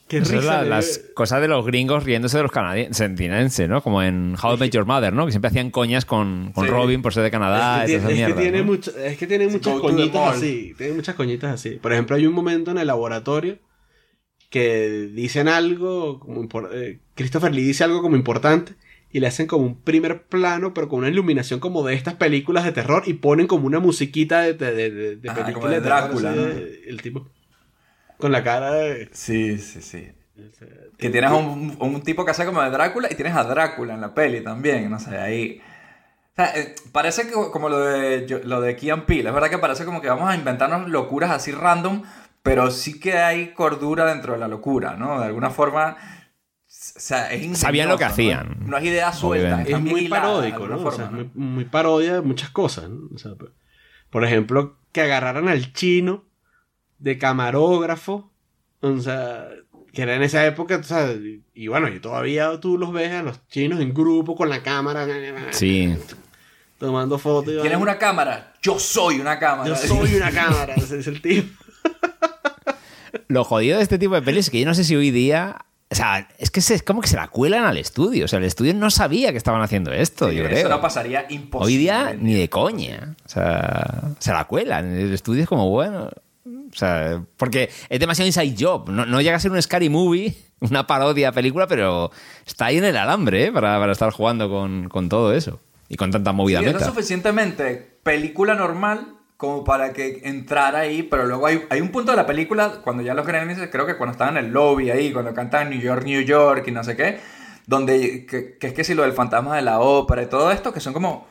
Qué Eso es risa. la- las cosas de los gringos riéndose de los canadienses, ¿no? Como en How I Met Your Mother, ¿no? Que siempre hacían coñas con, con Sí. Robin por ser de Canadá es y que, tiene, es que tiene ¿no? mucho- es que tiene muchas Go to coñitas así. Tiene muchas coñitas así. Por ejemplo, hay un momento en el laboratorio que dicen algo como eh, Christopher Lee dice algo como importante y le hacen como un primer plano, pero con una iluminación como de estas películas de terror y ponen como una musiquita de, de, de, Ah, película como de terror, Drácula, así ¿no? de- el tipo con la cara de... Sí, sí, sí. Que tienes un, un tipo que hace como de Drácula y tienes a Drácula en la peli también, no sé, ahí... O sea, eh, parece que como lo de, yo- lo de Key and Peele, es verdad que parece como que vamos a inventarnos locuras así random, pero sí que hay cordura dentro de la locura, ¿no? De alguna forma... O sea, es Sabían lo que ingenioso, ¿no? hacían. No, es idea suelta. Es muy paródico, alguna ¿no? forma, o sea, es ¿no? muy, muy parodia de muchas cosas, ¿no? O sea, por- por ejemplo, que agarraran al chino de camarógrafo, o sea, que era en esa época, o sea, y, bueno, y todavía tú los ves a los chinos en grupo con la cámara, Sí. tomando fotos. ¿Tienes vaina. una cámara? Yo soy una cámara. Yo soy una cámara, ese es el tipo. Lo jodido de este tipo de pelis es que yo no sé si hoy día. O sea, es que se- es como que se la cuelan al estudio. O sea, el estudio no sabía que estaban haciendo esto, Sí, yo Eso creo. no pasaría imposible. Hoy día ni de coña. O sea, se la cuelan. El estudio es como, bueno. O sea, porque es demasiado inside job. No, no llega a ser un scary movie, una parodia película, pero está ahí en el alambre ¿eh? para, para estar jugando con, con todo eso. Y con tanta movida Sí, es lo suficientemente película normal como para que entrara ahí, pero luego hay, hay un punto de la película, cuando ya los Gremlins, creo que cuando estaban en el lobby ahí, cuando cantan New York, New York y no sé qué, donde, que, que es que si lo del fantasma de la ópera y todo esto, que son como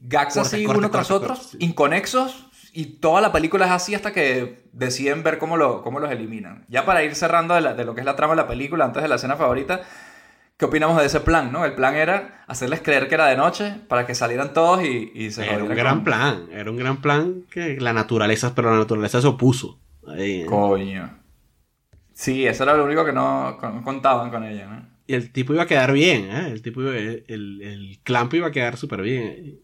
gags Corte, así corte, uno tras corte, otro, corte, sí. inconexos, y toda la película es así hasta que deciden ver cómo, lo, cómo los eliminan. Ya para ir cerrando de, la- de lo que es la trama de la película, antes de la escena favorita, ¿Qué opinamos de ese plan, no? El plan era hacerles creer que era de noche para que salieran todos y, y se Era un gran con- plan, era un gran plan que la naturaleza, pero la naturaleza se opuso. Ahí, ¿eh? Coño. Sí, eso era lo único que no con- contaban con ella, ¿no? Y el tipo iba a quedar bien, ¿eh? El tipo iba, el, el clamp iba a quedar súper bien.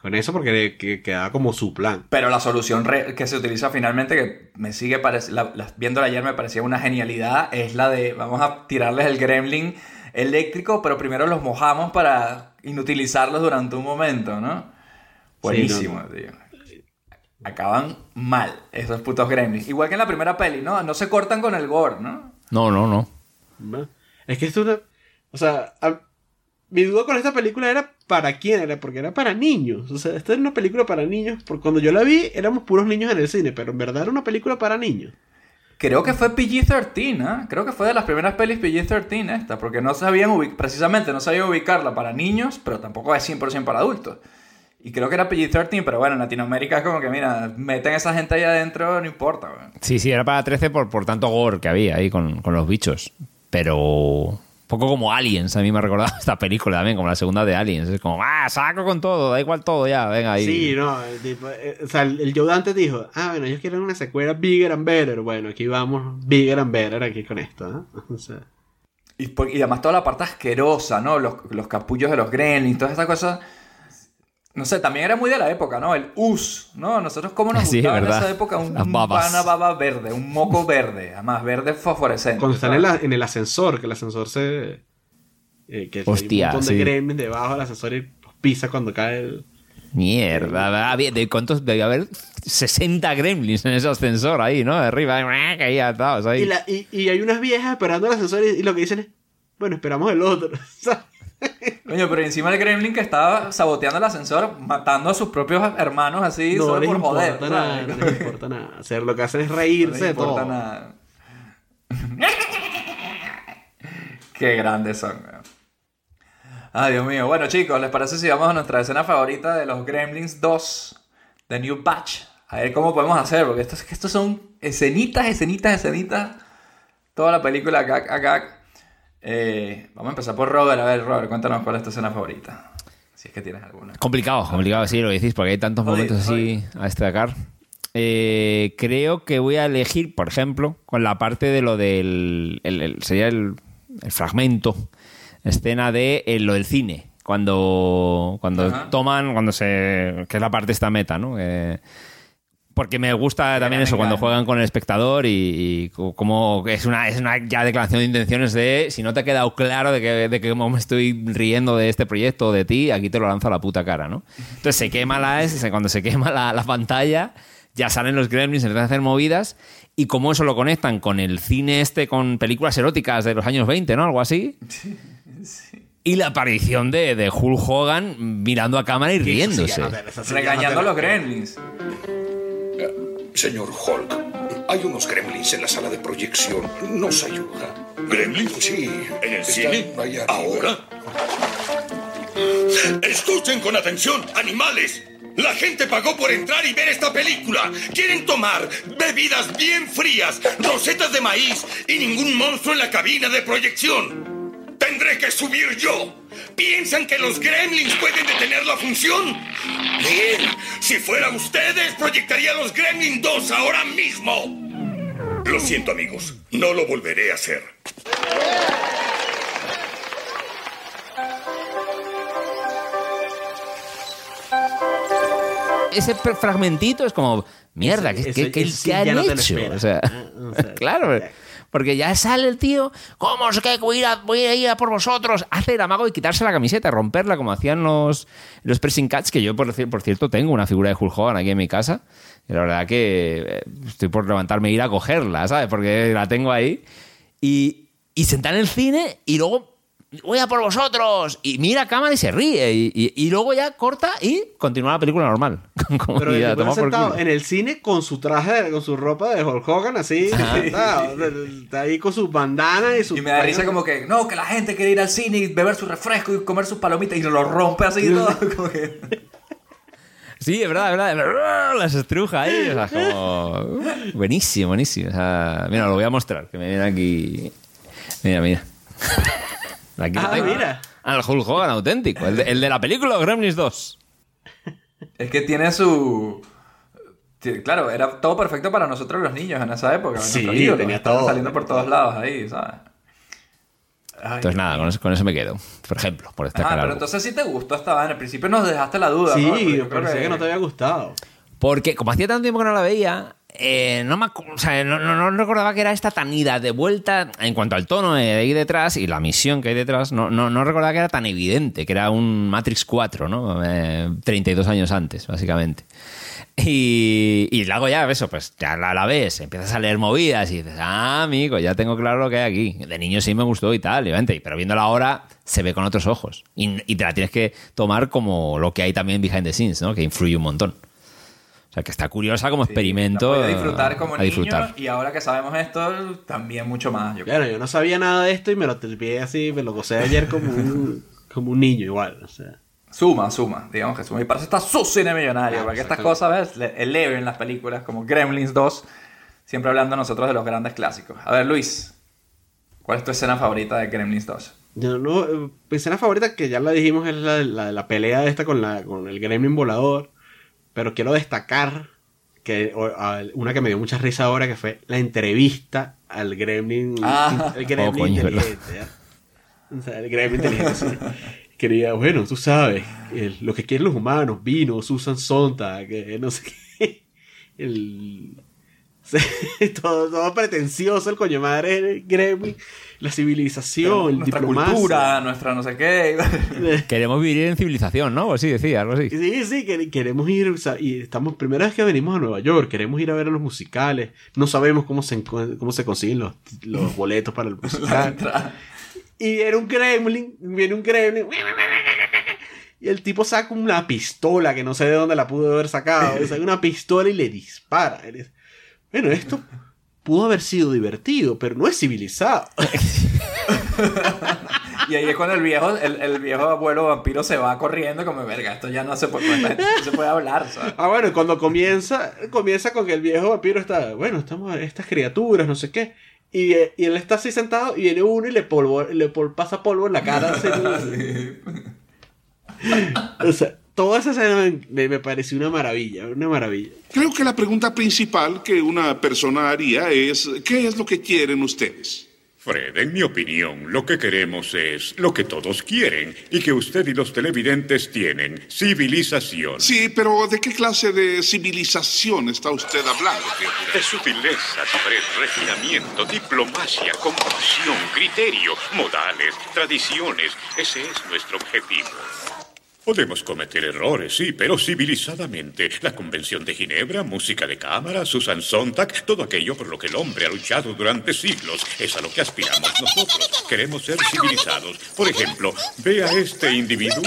Con eso porque que, quedaba como su plan. Pero la solución re- que se utiliza finalmente, que me sigue la- la- viéndola ayer me parecía una genialidad, es la de vamos a tirarles el gremlin eléctrico, pero primero los mojamos para inutilizarlos durante un momento, ¿no? Buenísimo, no, tío. Acaban mal esos putos gremlins. Igual que en la primera peli, ¿no? No se cortan con el gore, ¿no? No, no, no. Es que esto es una... O sea, a- mi duda con esta película era para quién era, porque era para niños. O sea, esta es una película para niños, porque cuando yo la vi éramos puros niños en el cine, pero en verdad era una película para niños. Creo que fue PG-13, ¿ah? Creo que fue de las primeras pelis PG-13 esta, porque no sabían ubic- precisamente no sabían ubicarla para niños, pero tampoco es 100% para adultos. Y creo que era PG-13, pero bueno, en Latinoamérica es como que, mira, meten a esa gente ahí adentro, no importa, güey. Sí, sí, era para 13 por, por tanto gore que había ahí con, con los bichos. Pero. Poco como Aliens, a mí me ha recordado esta película también, como la segunda de Aliens. Es como, ah, saco con todo, da igual todo ya, venga ahí. Sí, no, el tipo, eh, o sea, el, el Joe Dante dijo, ah, bueno, ellos quieren una secuela bigger and better. Bueno, aquí vamos, bigger and better aquí con esto, ¿no? O sea, Y, por- y además toda la parte asquerosa, ¿no? Los, los capullos de los gremlins, todas estas cosas. No sé, también era muy de la época, ¿no? El us, ¿no? Nosotros cómo nos Sí, gustaba en esa época un, Las un babas. pana baba verde, un moco verde, además verde fosforescente. Cuando están en, la- en el ascensor, que el ascensor se. eh, que Hostia, hay un montón sí. de gremlins debajo del ascensor y los pisa cuando cae el. Mierda, había- ¿de cuántos? Debía haber 60 gremlins en ese ascensor ahí, ¿no? De arriba, ahí atados ahí. Y, la- y- y hay unas viejas esperando el ascensor y, y lo que dicen es: Bueno, esperamos el otro. ¿sabes? Coño, pero encima el gremlin que estaba saboteando el ascensor, matando a sus propios hermanos así, no solo les por importa joder. nada, no les importa nada. Sea, lo que hacen es No reírse les de importa todo. nada. Qué grandes son, weón. Ay, Dios mío. Bueno, chicos, ¿les parece si vamos a nuestra escena favorita de los Gremlins 2? The New Batch. A ver cómo podemos hacer, porque estos, estos son escenitas, escenitas, escenitas. Toda la película gag, a gag. Eh, vamos a empezar por Robert. A ver, Robert, cuéntanos cuál es tu escena favorita. Si es que tienes alguna. Complicado, complicado, sí, lo decís, porque hay tantos momentos así a destacar. Eh, creo que voy a elegir, por ejemplo, con la parte de lo del. el- el- sería el, el fragmento, escena de eh, lo del cine. Cuando, cuando Ajá. toman, cuando se. que es la parte esta meta, ¿no? Eh, porque me gusta también eso, cuando juegan con el espectador y, y co- como es una, es una ya declaración de intenciones de si no te ha quedado claro de que, de que me estoy riendo de este proyecto o de ti, aquí te lo lanzo a la puta cara, ¿no? Entonces se quema la cuando se quema la, la pantalla, ya salen los gremlins, empiezan a hacer movidas y como eso lo conectan con el cine este, con películas eróticas de los años 20, ¿no? Algo así. Y la aparición de, de Hulk Hogan mirando a cámara y riéndose. Regañando a los Gremlins. Señor Hulk, hay unos gremlins en la sala de proyección. ¿Nos ayuda? ¿Gremlins? Sí. ¿En el cine? ¿Ahora? Escuchen con atención, animales. La gente pagó por entrar y ver esta película. Quieren tomar bebidas bien frías, rosetas de maíz y ningún monstruo en la cabina de proyección. Tendré que subir yo. ¿Piensan que los gremlins pueden detener la función? Bien, si fuera ustedes, proyectaría los Gremlin 2 ahora mismo. Lo siento, amigos. No lo volveré a hacer. ese fragmentito es como, mierda, ¿qué, qué- qué- eso sí qué han hecho? O sea, Ah, o sea, claro, ya. Porque ya sale el tío, ¿cómo es que voy a, ir a, voy a ir a por vosotros? Hace el amago y quitarse la camiseta, romperla como hacían los, los pressing cats, que yo, por cierto, tengo una figura de Hulk Hogan aquí en mi casa. Y la verdad que eh, estoy por levantarme e ir a cogerla, ¿sabes? Porque la tengo ahí. Y, y sentar en el cine y luego voy a por vosotros. Y mira a cámara y se ríe. Y, y- y luego ya corta y continúa la película normal. Como Pero ya, el sentado en el cine con su traje, con su ropa de Hulk Hogan, así, sentado, está ahí con sus bandanas y su. Y me da risa como que, no, que la gente quiere ir al cine y beber su refresco y comer sus palomitas y lo rompe así y todo. Como que... Sí, es verdad, es verdad. Las estruja ahí. O sea, como... Buenísimo, buenísimo. O sea, mira, lo voy a mostrar. Que me viene aquí. Mira, mira. Aquí Ah, tengo. mira. Al Hulk Hogan auténtico. El de, el de la película Gremlins 2. Es que tiene su... Claro, era todo perfecto para nosotros los niños en esa época. Sí, ídolos, tenía todo. saliendo por todos lados ahí, ¿sabes? Ay, Entonces, nada, con eso, con eso me quedo. Por ejemplo, por Ah, destacar pero algo. entonces sí te gustó esta vaina. Al principio nos dejaste la duda, Sí, ¿no? Yo parecía que no te había gustado. Porque como hacía tanto tiempo que no la veía, eh, no, me, o no, no- recordaba que era esta tan ida de vuelta en cuanto al tono de ahí detrás y la misión que hay detrás. No, no, no recordaba que era tan evidente, que era un Matrix 4, ¿no? Eh, 32 años antes, básicamente. Y, y luego ya, eso, pues ya la, la ves, empiezas a leer movidas y dices, ah, amigo, ya tengo claro lo que hay aquí. De niño sí me gustó y tal, obviamente, pero viéndola ahora se ve con otros ojos. Y, y te la tienes que tomar como lo que hay también behind the scenes, ¿no? Que influye un montón. O sea, que está curiosa como experimento. La disfrutar como a niño disfrutar. y ahora que sabemos esto, también mucho más. Yo Claro, yo no sabía nada de esto y me lo tripié así, me lo gocé ayer como un, como un niño igual. O sea. Suma, suma, digamos que suma. Y para eso está su cine millonario, Ah, porque estas cosas, ¿ves? Le- Eleven las películas como Gremlins 2, siempre hablando nosotros de los grandes clásicos. A ver, Luis, ¿cuál es tu escena favorita de Gremlins 2? Yo no, eh, mi escena favorita, que ya la dijimos, es la, la, la pelea esta con, la, con el gremlin volador. Pero quiero destacar que o- a- una que me dio mucha risa ahora, que fue la entrevista al gremlin, Ah. el gremlin Oh, inteligente. O sea, el gremlin inteligente, sí. quería, bueno, tú sabes, el- lo que quieren los humanos, vino, Susan Sontag, que no sé qué. El, todo, todo pretencioso, el coño madre Gremlin, la civilización, nuestra diplomacia. cultura, nuestra no sé qué. Queremos vivir en civilización, ¿no? O así decía, algo así. Sí, sí, que- queremos ir, o sea, y estamos, primera vez que venimos a Nueva York, queremos ir a ver a los musicales, no sabemos cómo se, cómo se consiguen los, los boletos para el musical. y viene un gremlin, viene un gremlin, y el tipo saca una pistola, que no sé de dónde la pudo haber sacado, saca una pistola y le dispara. Bueno, esto pudo haber sido divertido, pero no es civilizado. Y ahí es cuando el viejo, el, el viejo abuelo vampiro se va corriendo como, verga, esto ya no se puede, no se hablar, ¿sabes? Ah, bueno, y cuando comienza, comienza con que el viejo vampiro está, bueno, estamos estas criaturas, no sé qué. Y, y él está así sentado y viene uno y le, polvo, le pol- pasa polvo en la cara. así, o sea, toda esa escena me, me pareció una maravilla, una maravilla. Creo que la pregunta principal que una persona haría es, ¿qué es lo que quieren ustedes? Fred, en mi opinión, lo que queremos es lo que todos quieren y que usted y los televidentes tienen, civilización. Sí, pero ¿de qué clase de civilización está usted hablando? De sutileza, saber, refinamiento, diplomacia, compasión, criterio, modales, tradiciones. Ese es nuestro objetivo. Podemos cometer errores, sí, pero civilizadamente. La Convención de Ginebra, música de cámara, Susan Sontag, todo aquello por lo que el hombre ha luchado durante siglos. Es a lo que aspiramos nosotros. Queremos ser civilizados. Por ejemplo, ve a este individuo.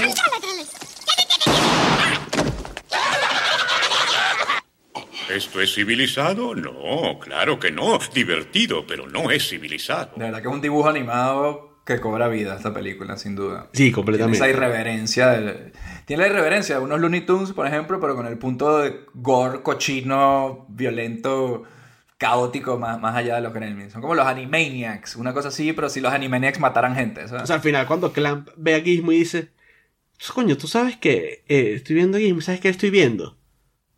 ¿Esto es civilizado? No, claro que no. Divertido, pero no es civilizado. De verdad que es un dibujo animado que cobra vida esta película, sin duda. Sí, completamente. Tiene esa irreverencia. del- Tiene la irreverencia de unos Looney Tunes, por ejemplo, pero con el punto de gore, cochino, violento, caótico, más, más allá de los Gremlins. Son como los Animaniacs, una cosa así, pero si los Animaniacs mataran gente. ¿sabes? O sea, al final, cuando Clamp ve a Gizmo y dice, coño, tú sabes que eh, estoy viendo a Gizmo, ¿sabes qué estoy viendo?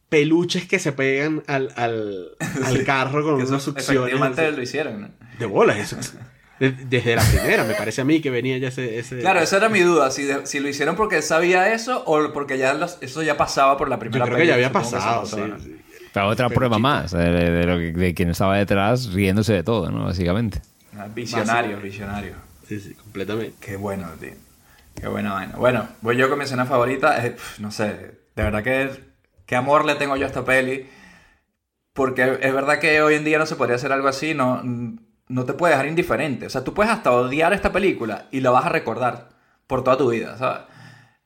Peluches que se pegan al, al, al carro con Que unas succiones. efectivamente lo hicieron. ¿no? De bolas, eso. De- Desde la primera, me parece a mí que venía ya ese. ese- Claro, esa era mi duda, si, de- si lo hicieron porque él sabía eso o porque ya los- eso ya pasaba por la Yo primera creo que ya había película, pasado, sí. sí. Pero otra prueba más de, de lo que- de quien estaba detrás riéndose de todo, ¿no? Básicamente. Ah, Visionario, visionario. Sí, sí, completamente. Qué bueno, tío. Qué buena vaina. Bueno, voy yo con mi escena favorita. Eh, no sé, de verdad que qué amor le tengo yo a esta peli. Porque es verdad que hoy en día no se podría hacer algo así, no, no te puede dejar indiferente. O sea, tú puedes hasta odiar esta película y la vas a recordar por toda tu vida, ¿sabes?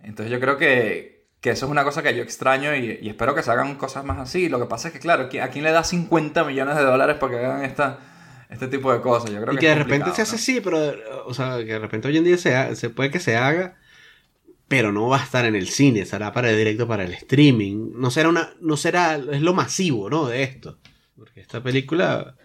Entonces yo creo que, que eso es una cosa que yo extraño y, y espero que se hagan cosas más así. Lo que pasa es que, claro, ¿qui- ¿a quién le da 50 millones de dólares para que hagan esta, este tipo de cosas? Yo creo Y que que de repente se hace ¿no? así, pero. O sea, que de repente hoy en día se, ha- se puede que se haga, pero no va a estar en el cine, será para directo para el streaming. No será una. No será. Es lo masivo, ¿no? De esto. Porque esta película.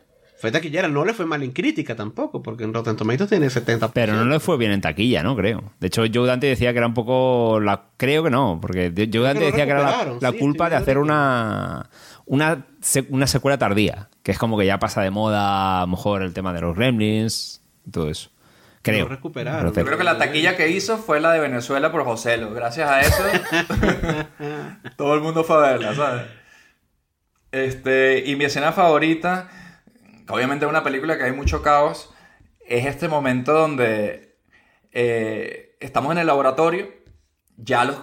Fue taquillera, no le fue mal en crítica tampoco, porque en Rotten Tomatoes tiene 70%. Pero no le fue bien en taquilla, ¿no? Creo. De hecho, Joe Dante decía que era un poco. La... Creo que no, porque Joe Dante lo decía que era la, la sí, culpa de hacer una, una, una secuela tardía. Que es como que ya pasa de moda, a lo mejor, el tema de los gremlins y todo eso. Creo. Yo creo que la taquilla que hizo fue la de Venezuela por Joselo. Gracias a eso, todo el mundo fue a verla, ¿sabes? Este, y mi escena favorita, obviamente es una película que hay mucho caos, es este momento donde eh, estamos en el laboratorio, ya los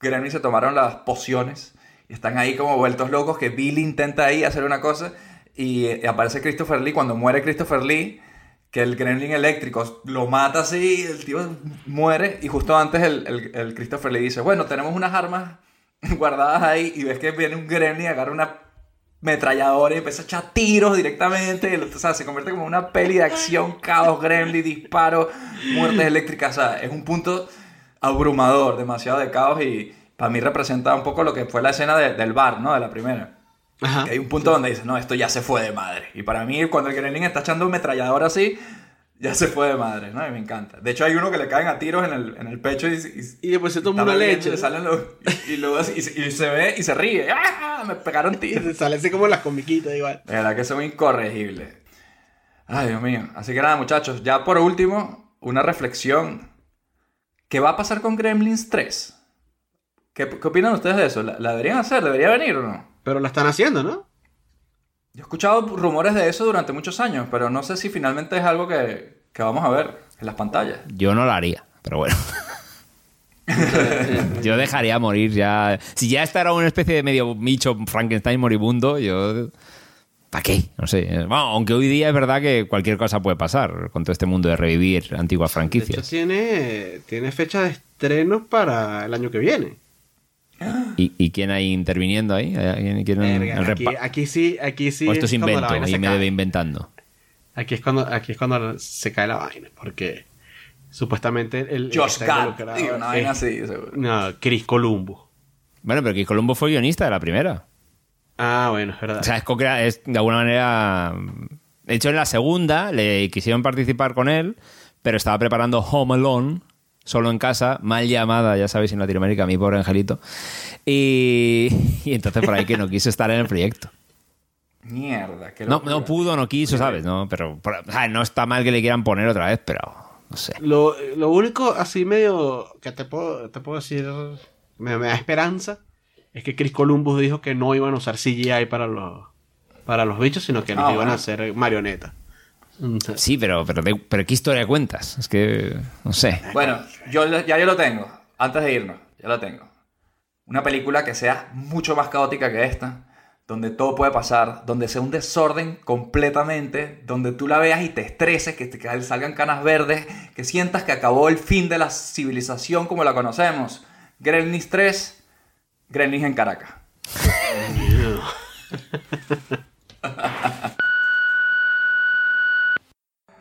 Gremlins se tomaron las pociones y están ahí como vueltos locos, que Billy intenta ahí hacer una cosa y eh, aparece Christopher Lee, cuando muere Christopher Lee, que el Gremlin eléctrico lo mata así, el tío muere y justo antes el, Christopher Lee dice, bueno, tenemos unas armas guardadas ahí y ves que viene un Gremlin, agarra una metralladora y empieza a echar tiros directamente, o sea, se convierte como una peli de acción, caos, Gremlin, disparos, muertes eléctricas, o sea, es un punto abrumador, demasiado de caos y para mí representa un poco lo que fue la escena de- del bar, ¿no? De la primera. Ajá. Que hay un punto donde dices, no, esto ya se fue de madre. Y para mí, cuando el Gremlin está echando un metrallador así, ya se fue de madre, ¿no? Y me encanta. De hecho, hay uno que le caen a tiros en el, en el pecho y, y, Y después se toma una leche. y le salen los- y, y luego y, se- se ve y se ríe. ¡Ah! Me pegaron tiros. Sale así como las comiquitas igual. Verdad que son incorregibles. Ay, Dios mío. Así que nada, muchachos, ya por último, una reflexión ¿Qué va a pasar con Gremlins 3? ¿Qué, qué opinan ustedes de eso? ¿La, la deberían hacer? ¿Debería venir o no? Pero la están haciendo, ¿no? Yo he escuchado rumores de eso durante muchos años, pero no sé si finalmente es algo que, que vamos a ver en las pantallas. Yo no lo haría, pero bueno. yo dejaría morir ya. Si ya esta era una especie de medio bicho Frankenstein moribundo, yo. ¿Para qué? No sé. Bueno, aunque hoy día es verdad que cualquier cosa puede pasar con todo este mundo de revivir antiguas De franquicias. hecho, tiene, tiene fecha de estreno para el año que viene. ¿Y, y quién hay interviniendo ahí? ¿Hay- quién- Verga, el aquí, aquí sí, aquí sí. o esto es invento y me cae. debe inventando. Aquí es cuando, aquí es cuando se cae la vaina, porque supuestamente el Josh Gad, involucrado digo, una vaina es- así, seguro. No, Chris Columbus. Bueno, pero que Columbo fue guionista de la primera. Ah, bueno, es verdad. O sea, es, es de alguna manera. De hecho, en la segunda le quisieron participar con él, pero estaba preparando Home Alone, solo en casa, mal llamada, ya sabéis, en Latinoamérica, mi pobre angelito. Y, y entonces por ahí que no quiso estar en el proyecto. Mierda, qué No, pudo, no quiso, ¿sabes? No, pero por- o sea, no está mal que le quieran poner otra vez, pero no sé. Lo, lo único así medio que te puedo, te puedo decir, me, me da esperanza, es que Chris Columbus dijo que no iban a usar CGI para los, para los bichos, sino que los Ah, iban bueno. a hacer marionetas. Sí, pero, pero, pero ¿qué historia cuentas? Es que, no sé. Bueno, yo, ya yo lo tengo. Antes de irnos, ya lo tengo. Una película que sea mucho más caótica que esta, donde todo puede pasar, donde sea un desorden completamente, donde tú la veas y te estreses, que te que salgan canas verdes, que sientas que acabó el fin de la civilización como la conocemos. Gremlins 3, Gremlins en Caracas.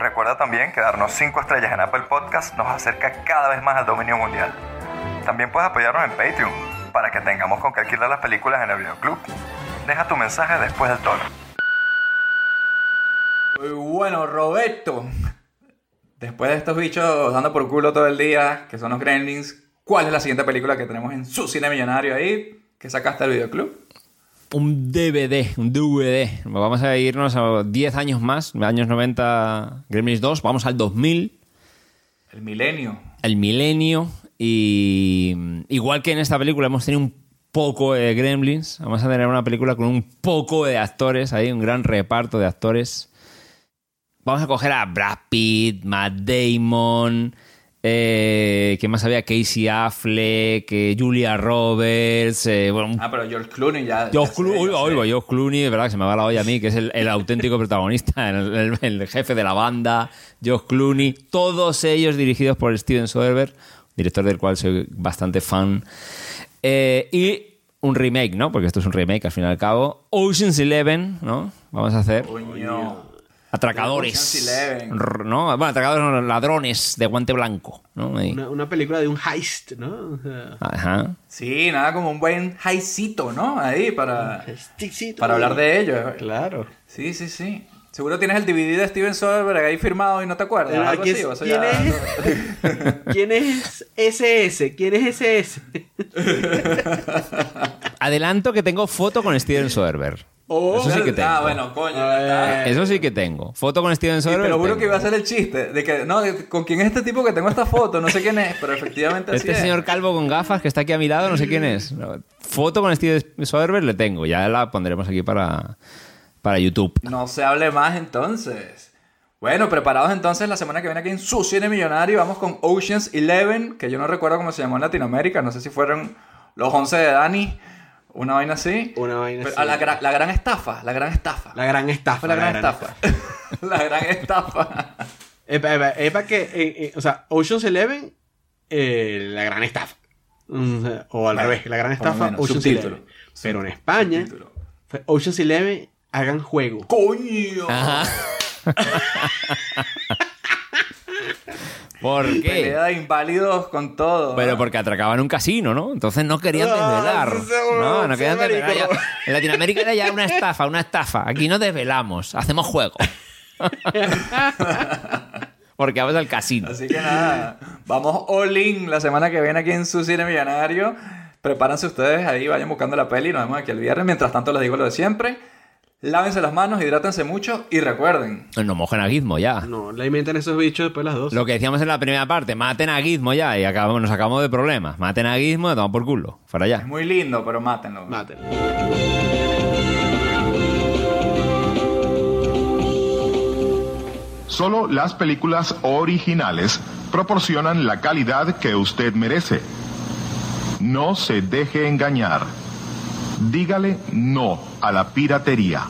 Recuerda también que darnos 5 estrellas en Apple Podcast nos acerca cada vez más al dominio mundial. También puedes apoyarnos en Patreon para que tengamos con qué alquilar las películas en el videoclub. Deja tu mensaje después del tono. Muy bueno, Roberto. Después de estos bichos dando por culo todo el día, que son los Gremlins, ¿cuál es la siguiente película que tenemos en su cine millonario ahí? Que sacaste el videoclub. Un DVD, un DVD. Vamos a irnos a 10 años más, años 90, Gremlins 2, vamos al 2000, El milenio. el milenio, y igual que en esta película hemos tenido un poco de Gremlins, vamos a tener una película con un poco de actores, ahí un gran reparto de actores. Vamos a coger a Brad Pitt, Matt Damon, eh, ¿qué más había? Casey Affleck, eh, Julia Roberts, eh, bueno, Ah, pero George Clooney ya. George ya Clooney, ya sé. oigo, George Clooney, de verdad que se me va la olla a mí, que es el, el auténtico protagonista, el, el- el jefe de la banda, George Clooney, todos ellos dirigidos por Steven Soderbergh, director del cual soy bastante fan. Eh, y un remake, ¿no? Porque esto es un remake al fin y al cabo. Ocean's Eleven, ¿no? Vamos a hacer. Coño. Atracadores. ¿no? Bueno, atracadores, no, ladrones de guante blanco. Una, una película de un heist, ¿no? O sea, Ajá. Sí, nada como un buen highcito, ¿no? Ahí para, para hablar de ello. Claro. Sí, sí, sí. Seguro tienes el DVD de Steven Soderbergh ahí firmado y no te acuerdas. Algo aquí así, es- o sea, ¿quién ya- ¿Quién es SS? ¿Quién es SS? Adelanto que tengo foto con Steven Soderbergh. Oh, Eso sí que tengo. Ah, bueno, coño. está. Eso sí que tengo. Foto con Steven Soderbergh. te lo juro que iba a ser el chiste de que, no, de- ¿con quién es este tipo que tengo esta foto? No sé quién es, pero efectivamente así Este es. señor calvo con gafas que está aquí a mi lado, no sé quién es. No, Foto con Steven Soderbergh le tengo. Ya la pondremos aquí para, para YouTube. No se hable más entonces. Bueno, preparados entonces la semana que viene aquí en su cine millonario. Vamos con Oceans 11, que yo no recuerdo cómo se llamó en Latinoamérica. No sé si fueron los 11 de Dani. Una vaina así. Una vaina Pero, así. a la, gra- la gran estafa, la gran estafa. La gran estafa. La gran estafa. la gran estafa. Epa, epa, epa que, eh, eh, o sea, Ocean's Eleven, eh, la gran estafa. Mm, O al revés, la gran estafa, menos, Ocean's subtítulo. Eleven. Pero en España, fue Ocean's Eleven, hagan juego. ¡Coño! Ajá. ¿Por qué? Pelea de inválidos con todo. Pero porque atracaban un casino, ¿no? Entonces no querían No, desvelar. No, no querían desvelar. Ya- En Latinoamérica era ya una estafa, una estafa. Aquí no desvelamos, hacemos juego. Porque vamos al casino. Así que nada, vamos all in la semana que viene aquí en su cine millonario. Prepárense ustedes ahí, vayan buscando la peli. Nos vemos aquí el viernes. Mientras tanto, les digo lo de siempre. Lávense las manos, hidrátense mucho y recuerden. No mojen a Gizmo ya. No, le inventan esos bichos después de las dos. Lo que decíamos en la primera parte, maten a Gizmo ya y acabamos, nos acabamos de problemas. Maten a Gizmo y toma por culo. Fuera Es ya. muy lindo, pero mátenlo. Mátenlo. Solo las películas originales proporcionan la calidad que usted merece. No se deje engañar. Dígale no a la piratería.